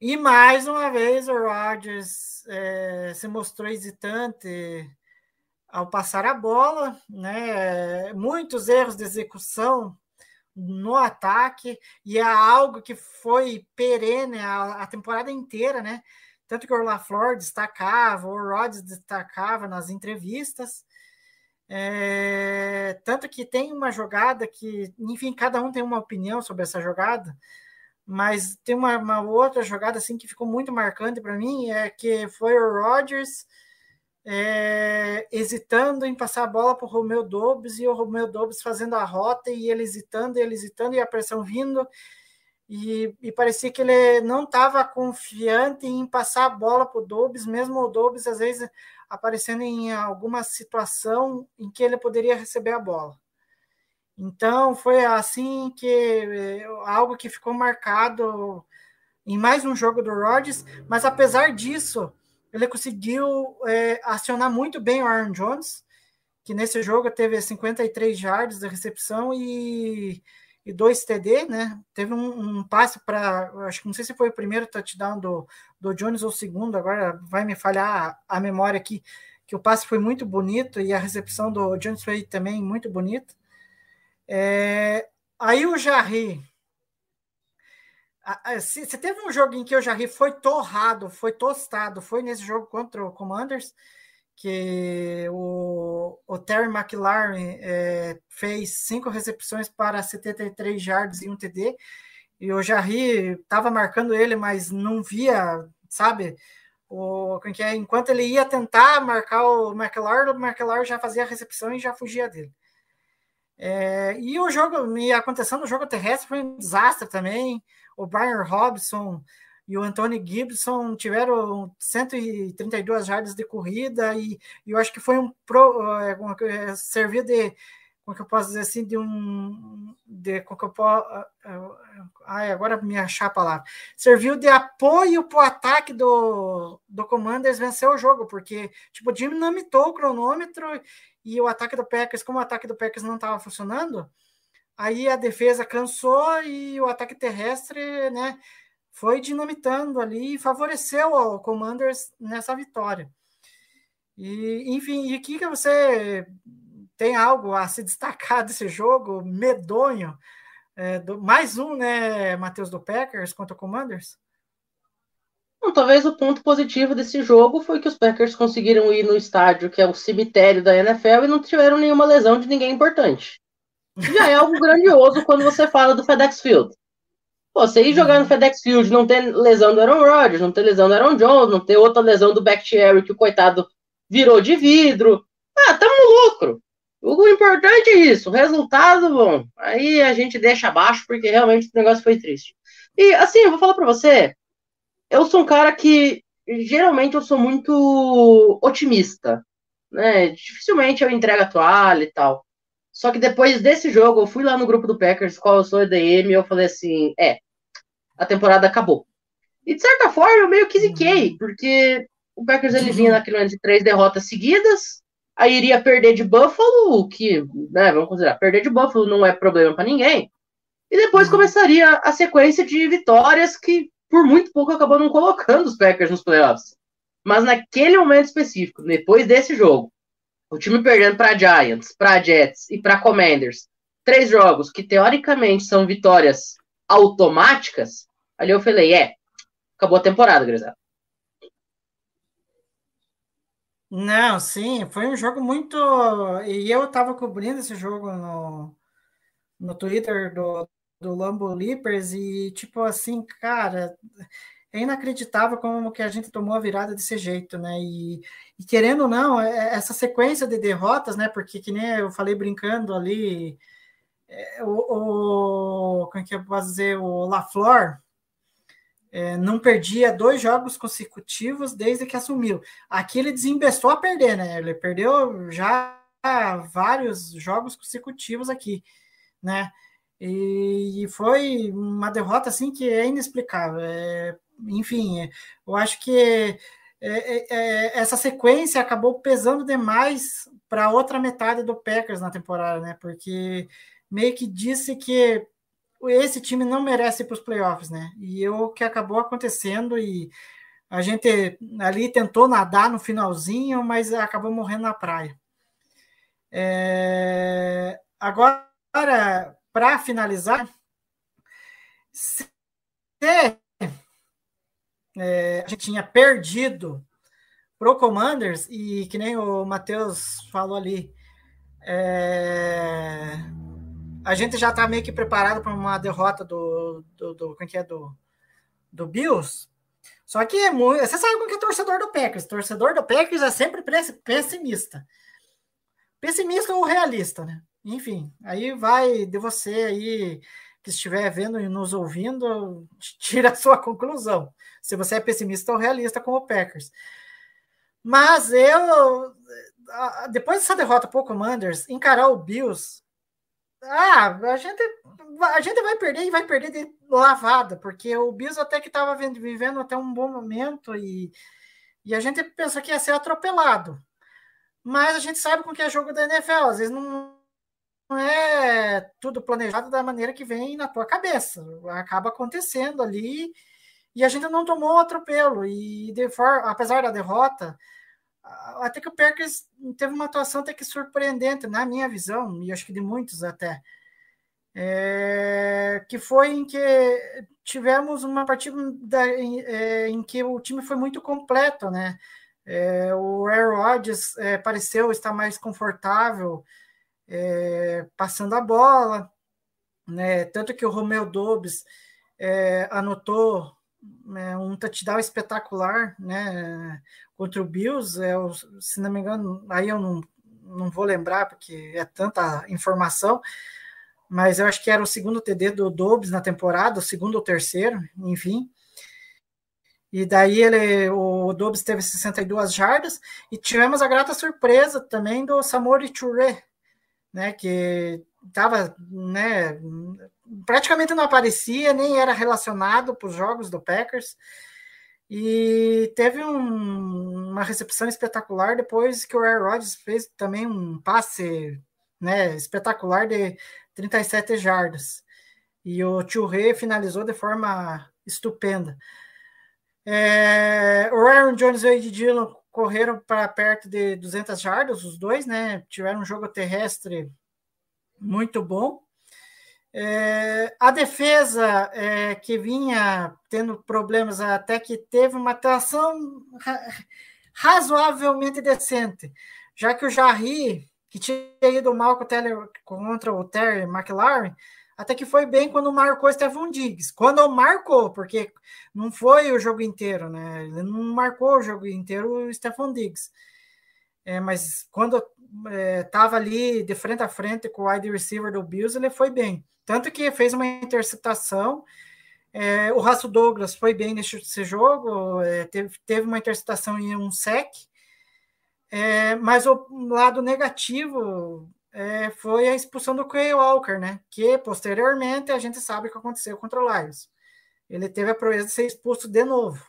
E mais uma vez o Rodgers é, se mostrou hesitante ao passar a bola, né? Muitos erros de execução no ataque e é algo que foi perene a, a temporada inteira, né? Tanto que o LaFleur destacava, o Rodgers destacava nas entrevistas. É, tanto que tem uma jogada que, enfim, cada um tem uma opinião sobre essa jogada, mas tem uma, uma outra jogada assim que ficou muito marcante para mim, é que foi o Rodgers é, hesitando em passar a bola para o Romeu Dobbs e o Romeu Dobbs fazendo a rota e ele hesitando, ele hesitando e a pressão vindo e, e parecia que ele não estava confiante em passar a bola para o Dobbs, mesmo o Dobbs às vezes aparecendo em alguma situação em que ele poderia receber a bola. Então foi assim que eh, algo que ficou marcado em mais um jogo do Rodgers, mas apesar disso, ele conseguiu é, acionar muito bem o Aaron Jones, que nesse jogo teve 53 yards de recepção e, e dois TD, né? Teve um, um passe para, acho que não sei se foi o primeiro touchdown do, do Jones ou o segundo, agora vai me falhar a, a memória aqui, que o passe foi muito bonito e a recepção do Jones foi também muito bonita. É, aí o Jarry. Se, se, teve um jogo em que o Jarry foi torrado, foi tostado, foi nesse jogo contra o Commanders, que o, o Terry McLaren é, fez cinco recepções para 73 yards e um TD, e o Jarry estava marcando ele, mas não via, sabe? O, é, enquanto ele ia tentar marcar o McLaren, o McLaren já fazia a recepção e já fugia dele. É, e o jogo, me acontecendo no jogo terrestre, foi um desastre também. O Brian Robson e o Anthony Gibson tiveram 132 jardas de corrida e, e, eu acho que foi um pro, é, é serviu de como que eu posso dizer assim de um de como que eu posso, ai, agora me achar a palavra. Serviu de apoio para o ataque do, do Commanders vencer o jogo porque tipo dinamitou o cronômetro e o ataque do Packers, como o ataque do Packers não estava funcionando, aí a defesa cansou e o ataque terrestre, né, foi dinamitando ali e favoreceu o Commanders nessa vitória. E, enfim, e que você tem algo a se destacar desse jogo medonho? É, do, mais um, né, Matheus, do Packers contra o Commanders? Bom, talvez o ponto positivo desse jogo foi que os Packers conseguiram ir no estádio, que é o cemitério da NFL, e não tiveram nenhuma lesão de ninguém importante. Já é algo grandioso quando você fala do FedEx Field. Pô, você ir jogar no FedEx Field, não ter lesão do Aaron Rodgers, não ter lesão do Aaron Jones, não ter outra lesão do Bakhtiari, que o coitado virou de vidro. Ah, tamo no lucro. O importante é isso, o resultado, bom, aí a gente deixa abaixo, porque realmente o negócio foi triste. E, assim, eu vou falar pra você, eu sou um cara que geralmente eu sou muito otimista, né? Dificilmente eu entrego a toalha e tal. Só que depois desse jogo, eu fui lá no grupo do Packers, qual eu sou EDM, e eu falei assim: é, a temporada acabou. E de certa forma eu meio que ziquei, uhum. porque o Packers ele vinha naquele ano de três derrotas seguidas, aí iria perder de Buffalo, que, né, vamos considerar, perder de Buffalo não é problema para ninguém. E depois uhum. começaria a sequência de vitórias que por muito pouco acabou não colocando os Packers nos playoffs. Mas naquele momento específico, depois desse jogo, o time perdendo para Giants, para Jets e para Commanders, três jogos que teoricamente são vitórias automáticas, ali eu falei, é, acabou a temporada, Grisado. Não, sim, foi um jogo muito. E eu estava cobrindo esse jogo no, no Twitter do, do Lambo Leapers e, tipo assim, cara, é inacreditável como que a gente tomou a virada desse jeito, né? E, e, querendo ou não, é, é, essa sequência de derrotas, né? Porque que nem eu falei brincando ali, é, o, o como é que eu posso dizer, o LaFleur é, não perdia dois jogos consecutivos desde que assumiu. Aqui ele desembestou a perder, né? Ele perdeu já vários jogos consecutivos aqui, né? E, foi uma derrota assim que é inexplicável. É, enfim, eu acho que é, é, é essa sequência acabou pesando demais para outra metade do Packers na temporada, né? Porque meio que disse que esse time não merece para os playoffs, né? E o que acabou acontecendo e a gente ali tentou nadar no finalzinho, mas acabou morrendo na praia. É, agora para finalizar, se é, a gente tinha perdido pro Commanders, e que nem o Matheus falou ali, é, a gente já está meio que preparado para uma derrota do, do, do, como é que é, do, do Bills. Só que é muito. Você sabe como que é torcedor do Packers. Torcedor do Packers é sempre pessimista. Pessimista ou realista, né? Enfim, aí vai de você aí que estiver vendo e nos ouvindo, tira a sua conclusão. Se você é pessimista ou realista com o Packers. Mas eu, depois dessa derrota para o Commanders, encarar o Bills, ah, a gente, a gente vai perder e vai perder de lavada, porque o Bills até que estava vivendo até um bom momento e, e a gente pensou que ia ser atropelado. Mas a gente sabe com que é jogo da NFL, às vezes não, não é tudo planejado da maneira que vem na tua cabeça. Acaba acontecendo ali e a gente não tomou atropelo. E for, apesar da derrota, até que o Packers teve uma atuação até que surpreendente, na minha visão, e acho que de muitos até. É, que foi em que tivemos uma partida da, em, é, em, que o time foi muito completo, né? É, o Aaron Rodgers é, pareceu estar mais confortável é, passando a bola, né? Tanto que o Romeo Dobbs é, anotou né, um touchdown espetacular, né? Contra o Bills, é, se não me engano, aí eu não, não vou lembrar porque é tanta informação, mas eu acho que era o segundo TD do Dobbs na temporada, o segundo ou terceiro, enfim. E daí ele, o Dobbs teve 62 jardas e tivemos a grata surpresa também do Samori Touré, né, que estava, né, praticamente não aparecia, nem era relacionado para os jogos do Packers. E teve um, uma recepção espetacular depois que o Aaron Rodgers fez também um passe né, espetacular de 37 jardas. E o Touré finalizou de forma estupenda. É, o Aaron Jones e o Ed correram para perto de 200 jardas, os dois, né? Tiveram um jogo terrestre muito bom. É, a defesa é, que vinha tendo problemas até que teve uma atuação razoavelmente decente, já que o Jarry, que tinha ido mal contra o Terry McLaren, até que foi bem quando marcou Stefan Diggs. Quando marcou, porque não foi o jogo inteiro, né? Ele não marcou o jogo inteiro o Stefan Diggs. É, mas quando estava é, ali de frente a frente com o wide receiver do Bills, ele foi bem. Tanto que fez uma interceptação. É, o Raço Douglas foi bem nesse jogo, é, teve, teve uma interceptação e um sec. É, mas o lado negativo é, foi a expulsão do Quay Walker, né? Que posteriormente a gente sabe o que aconteceu contra o Lions. Ele teve a proeza de ser expulso de novo.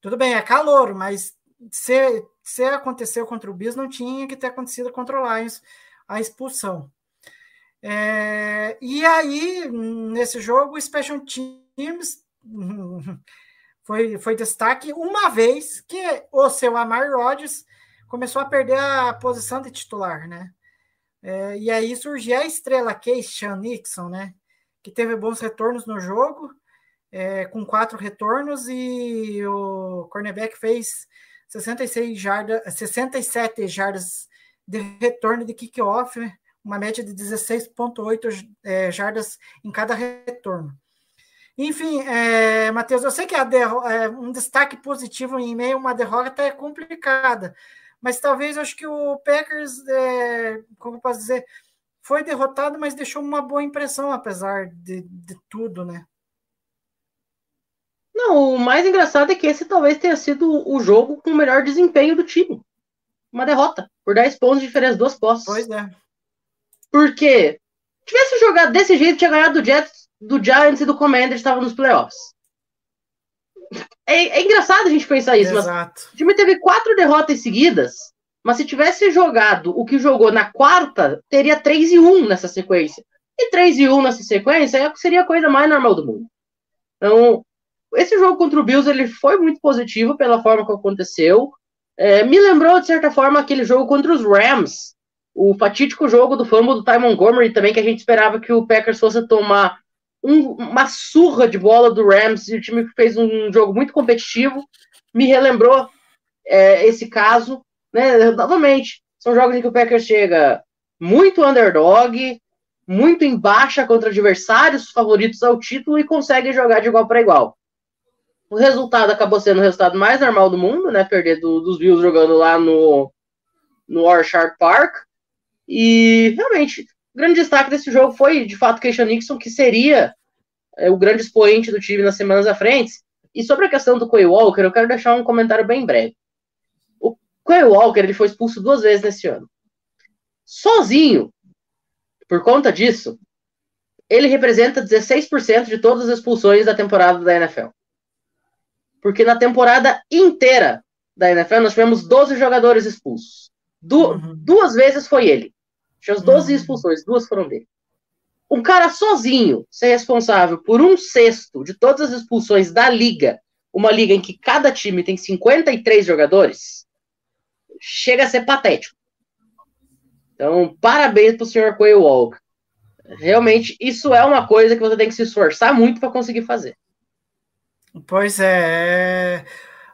Tudo bem, é calor, mas se, se aconteceu contra o Bis, não tinha que ter acontecido contra o Lions a expulsão. É, e aí, nesse jogo, o Special Teams foi, foi destaque uma vez que o seu Amar Rodgers começou a perder a posição de titular, né? É, e aí surgiu a estrela Sean Nixon, né? Que teve bons retornos no jogo, é, com quatro retornos, e o cornerback fez 66 jardas, 67 jardas de retorno de kickoff, né? uma média de 16,8 é, jardas em cada retorno. Enfim, é, Matheus, eu sei que é, um destaque positivo em meio a uma derrota é complicada, mas talvez acho que o Packers, é, como eu posso dizer, foi derrotado, mas deixou uma boa impressão, apesar de, de tudo, né? Não, o mais engraçado é que esse talvez tenha sido o jogo com o melhor desempenho do time. Uma derrota, por 10 pontos de diferença, duas postas. Pois é. Porque tivesse jogado desse jeito, tinha ganhado do Jets, do Giants e do Commanders, estava nos playoffs. É, é, engraçado a gente pensar isso, Exato. mas o time teve quatro derrotas seguidas, mas se tivesse jogado o que jogou na quarta, teria 3 e 1 nessa sequência. E 3 e 1 nessa sequência seria a coisa mais normal do mundo. Então, esse jogo contra o Bills ele foi muito positivo pela forma que aconteceu. É, me lembrou, de certa forma, aquele jogo contra os Rams. O fatídico jogo do fumble do Ty Montgomery também, que a gente esperava que o Packers fosse tomar um, uma surra de bola do Rams e o time fez um jogo muito competitivo. Me relembrou é, esse caso. Né? Novamente, são jogos em que o Packers chega muito underdog, muito em baixa contra adversários favoritos ao título e consegue jogar de igual para igual. O resultado acabou sendo o resultado mais normal do mundo, né? Perder do, dos Bills jogando lá no, no Orchard Park. E realmente, O grande destaque desse jogo foi, de fato, Keisha Nixon, que seria é, o grande expoente do time nas semanas à frente. E sobre a questão do Quay Walker, eu quero deixar um comentário bem breve. O Quay Walker ele foi expulso duas vezes nesse ano. Sozinho, por conta disso, ele representa 16% de todas as expulsões da temporada da NFL. Porque na temporada inteira da NFL nós tivemos 12 jogadores expulsos. Du uhum. Duas vezes foi ele. Tivemos 12 uhum. expulsões, duas foram dele. Um cara sozinho ser responsável por um sexto de todas as expulsões da liga, uma liga em que cada time tem 53 jogadores, chega a ser patético. Então, parabéns pro senhor Quay Walker. Realmente, isso é uma coisa que você tem que se esforçar muito para conseguir fazer. Pois é.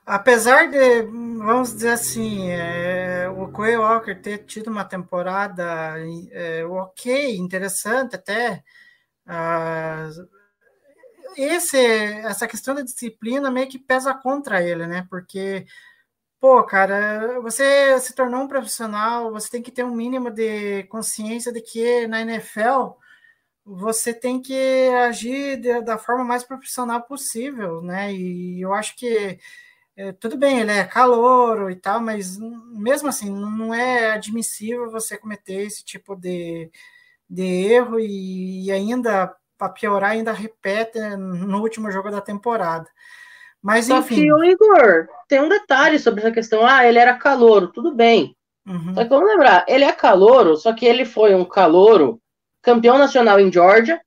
Apesar de, vamos dizer assim, é, o Quay Walker ter tido uma temporada é, ok, interessante até, uh, esse, essa questão da disciplina meio que pesa contra ele, né? Porque, pô, cara, você se tornou um profissional, você tem que ter um mínimo de consciência de que na NFL você tem que agir da forma mais profissional possível, né? E eu acho que é, tudo bem, ele é calor e tal, mas mesmo assim, não é admissível você cometer esse tipo de, de erro e, e ainda, para piorar, ainda repete no último jogo da temporada. Mas, Só enfim. que o Igor, tem um detalhe sobre essa questão. Ah, ele era calouro, tudo bem. Uhum. Só que vamos lembrar, ele é calouro, só que ele foi um calouro campeão nacional em Georgia,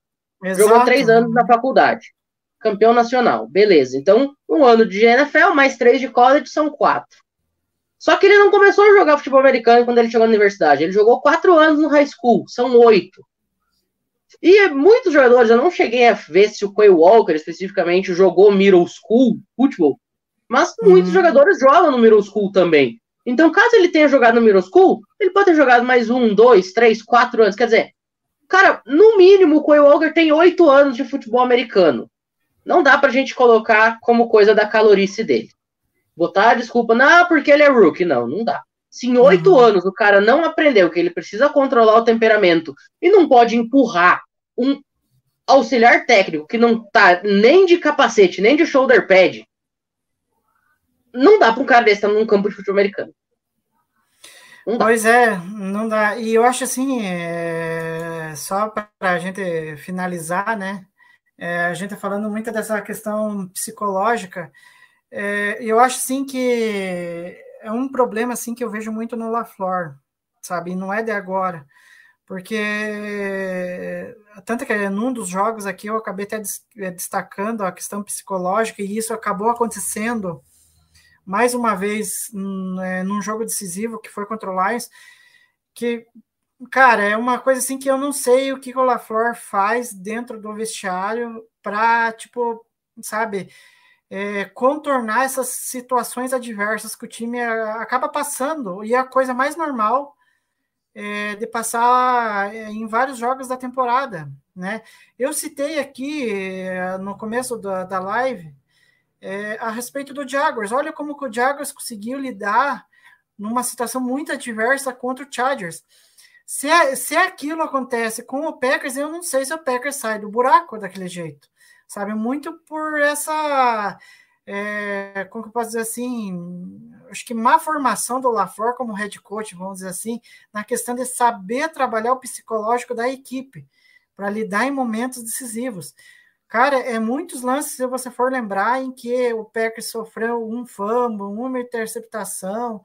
Exato. jogou três anos na faculdade. Campeão nacional, beleza. Então, um ano de NFL, mais três de college, são quatro. Só que ele não começou a jogar futebol americano quando ele chegou na universidade. Ele jogou quatro anos no high school, são oito. E muitos jogadores, eu não cheguei a ver se o Quay Walker especificamente jogou middle school futebol, mas muitos uhum. jogadores jogam no middle school também. Então, caso ele tenha jogado no middle school, ele pode ter jogado mais um, dois, três, quatro anos. Quer dizer, Cara, no mínimo, o Quay Walker tem oito anos de futebol americano. Não dá pra gente colocar como coisa da calorice dele. Botar a desculpa, não, porque ele é rookie. Não, não dá. Se em oito uhum. anos o cara não aprendeu que ele precisa controlar o temperamento e não pode empurrar um auxiliar técnico que não tá nem de capacete, nem de shoulder pad, não dá pra um cara desse estar num campo de futebol americano. Pois é, não dá. E eu acho assim, é... só para a gente finalizar, né? É, a gente tá falando muito dessa questão psicológica. É, eu acho assim que é um problema assim que eu vejo muito no LaFleur, sabe? E não é de agora. Porque tanto que num dos jogos aqui eu acabei até destacando a questão psicológica e isso acabou acontecendo mais uma vez é, num jogo decisivo que foi contra o Lions, que, cara, é uma coisa assim que eu não sei o que o LaFleur faz dentro do vestiário para, tipo, sabe, é, contornar essas situações adversas que o time acaba passando, e é a coisa mais normal é, de passar é, em vários jogos da temporada, né? Eu citei aqui é, no começo da, da live é, a respeito do Jaguars. Olha como que o Jaguars conseguiu lidar numa situação muito adversa contra o Chargers. Se, é, se aquilo acontece com o Packers, eu não sei se o Packers sai do buraco daquele jeito. Sabe, muito por essa. É, como que eu posso dizer assim? Acho que má formação do LaFleur como head coach, vamos dizer assim, na questão de saber trabalhar o psicológico da equipe para lidar em momentos decisivos. Cara, é muitos lances, se você for lembrar, em que o Packers sofreu um fumble, uma interceptação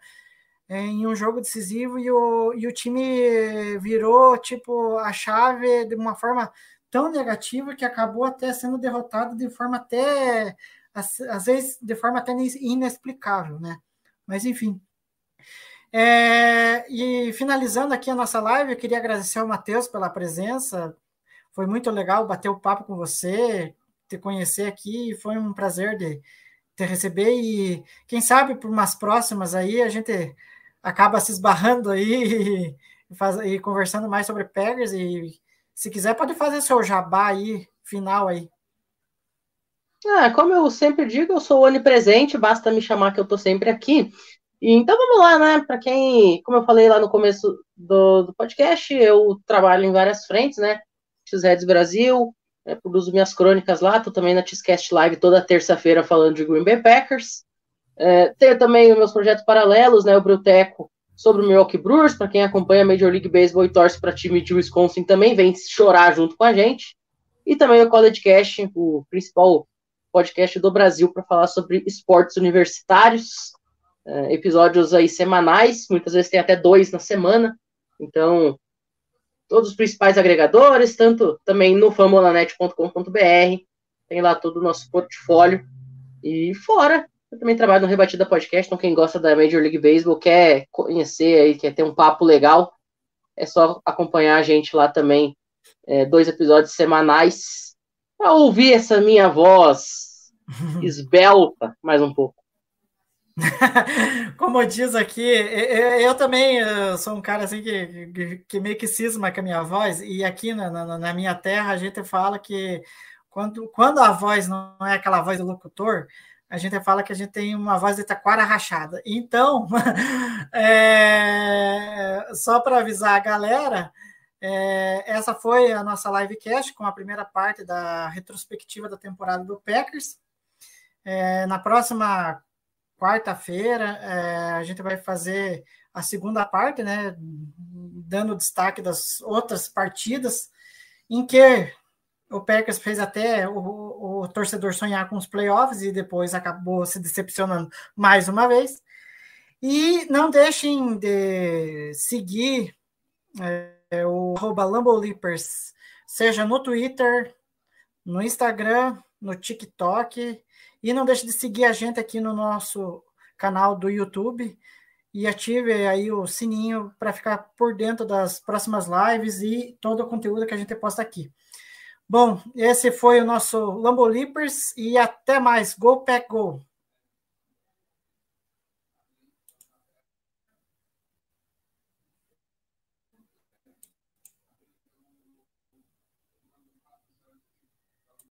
é, em um jogo decisivo e o, e o time virou tipo a chave de uma forma tão negativa que acabou até sendo derrotado de forma até às, vezes de forma até inexplicável, né? Mas enfim. É, e finalizando aqui a nossa live, eu queria agradecer ao Matheus pela presença, foi muito legal bater o papo com você, te conhecer aqui. Foi um prazer de te receber e quem sabe por umas próximas aí a gente acaba se esbarrando aí e, faz, e conversando mais sobre Peggers e se quiser pode fazer seu jabá aí final aí. Ah, como eu sempre digo, eu sou onipresente, basta me chamar que eu tô sempre aqui. Então vamos lá, né? Para quem, como eu falei lá no começo do, do podcast, eu trabalho em várias frentes, né? X-Reds Brasil, né, produzo minhas crônicas lá, tô também na Xcast Live toda terça-feira falando de Green Bay Packers. É, tenho também meus projetos paralelos, né? O Bruteco sobre o Milwaukee Brewers, para quem acompanha a Major League Baseball e torce para time de Wisconsin também vem chorar junto com a gente. E também o College Cash, o principal podcast do Brasil para falar sobre esportes universitários. É, episódios aí semanais, muitas vezes tem até dois na semana. Então, todos os principais agregadores, tanto também no famolanet.com.br, tem lá todo o nosso portfólio. E fora, eu também trabalho no Rebatida Podcast, então quem gosta da Major League Baseball, quer conhecer aí, quer ter um papo legal, é só acompanhar a gente lá também, é, dois episódios semanais, para ouvir essa minha voz esbelta mais um pouco. Como diz aqui, eu, também sou um cara assim que, que, meio que cisma com a minha voz, e aqui na, na, na minha terra a gente fala que quando, quando a voz não é aquela voz do locutor, a gente fala que a gente tem uma voz de taquara rachada. Então, é, só para avisar a galera, é, essa foi a nossa livecast com a primeira parte da retrospectiva da temporada do Packers. É, na próxima quarta-feira, é, a gente vai fazer a segunda parte, né, dando destaque das outras partidas, em que o Packers fez até o, o, torcedor sonhar com os playoffs e depois acabou se decepcionando mais uma vez. E não deixem de seguir é, o arroba Lambolipers, seja no Twitter, no Instagram, no TikTok. E não deixe de seguir a gente aqui no nosso canal do YouTube e ative aí o sininho para ficar por dentro das próximas lives e todo o conteúdo que a gente posta aqui. Bom, esse foi o nosso Lambo Leapers e até mais. Go Pack Go!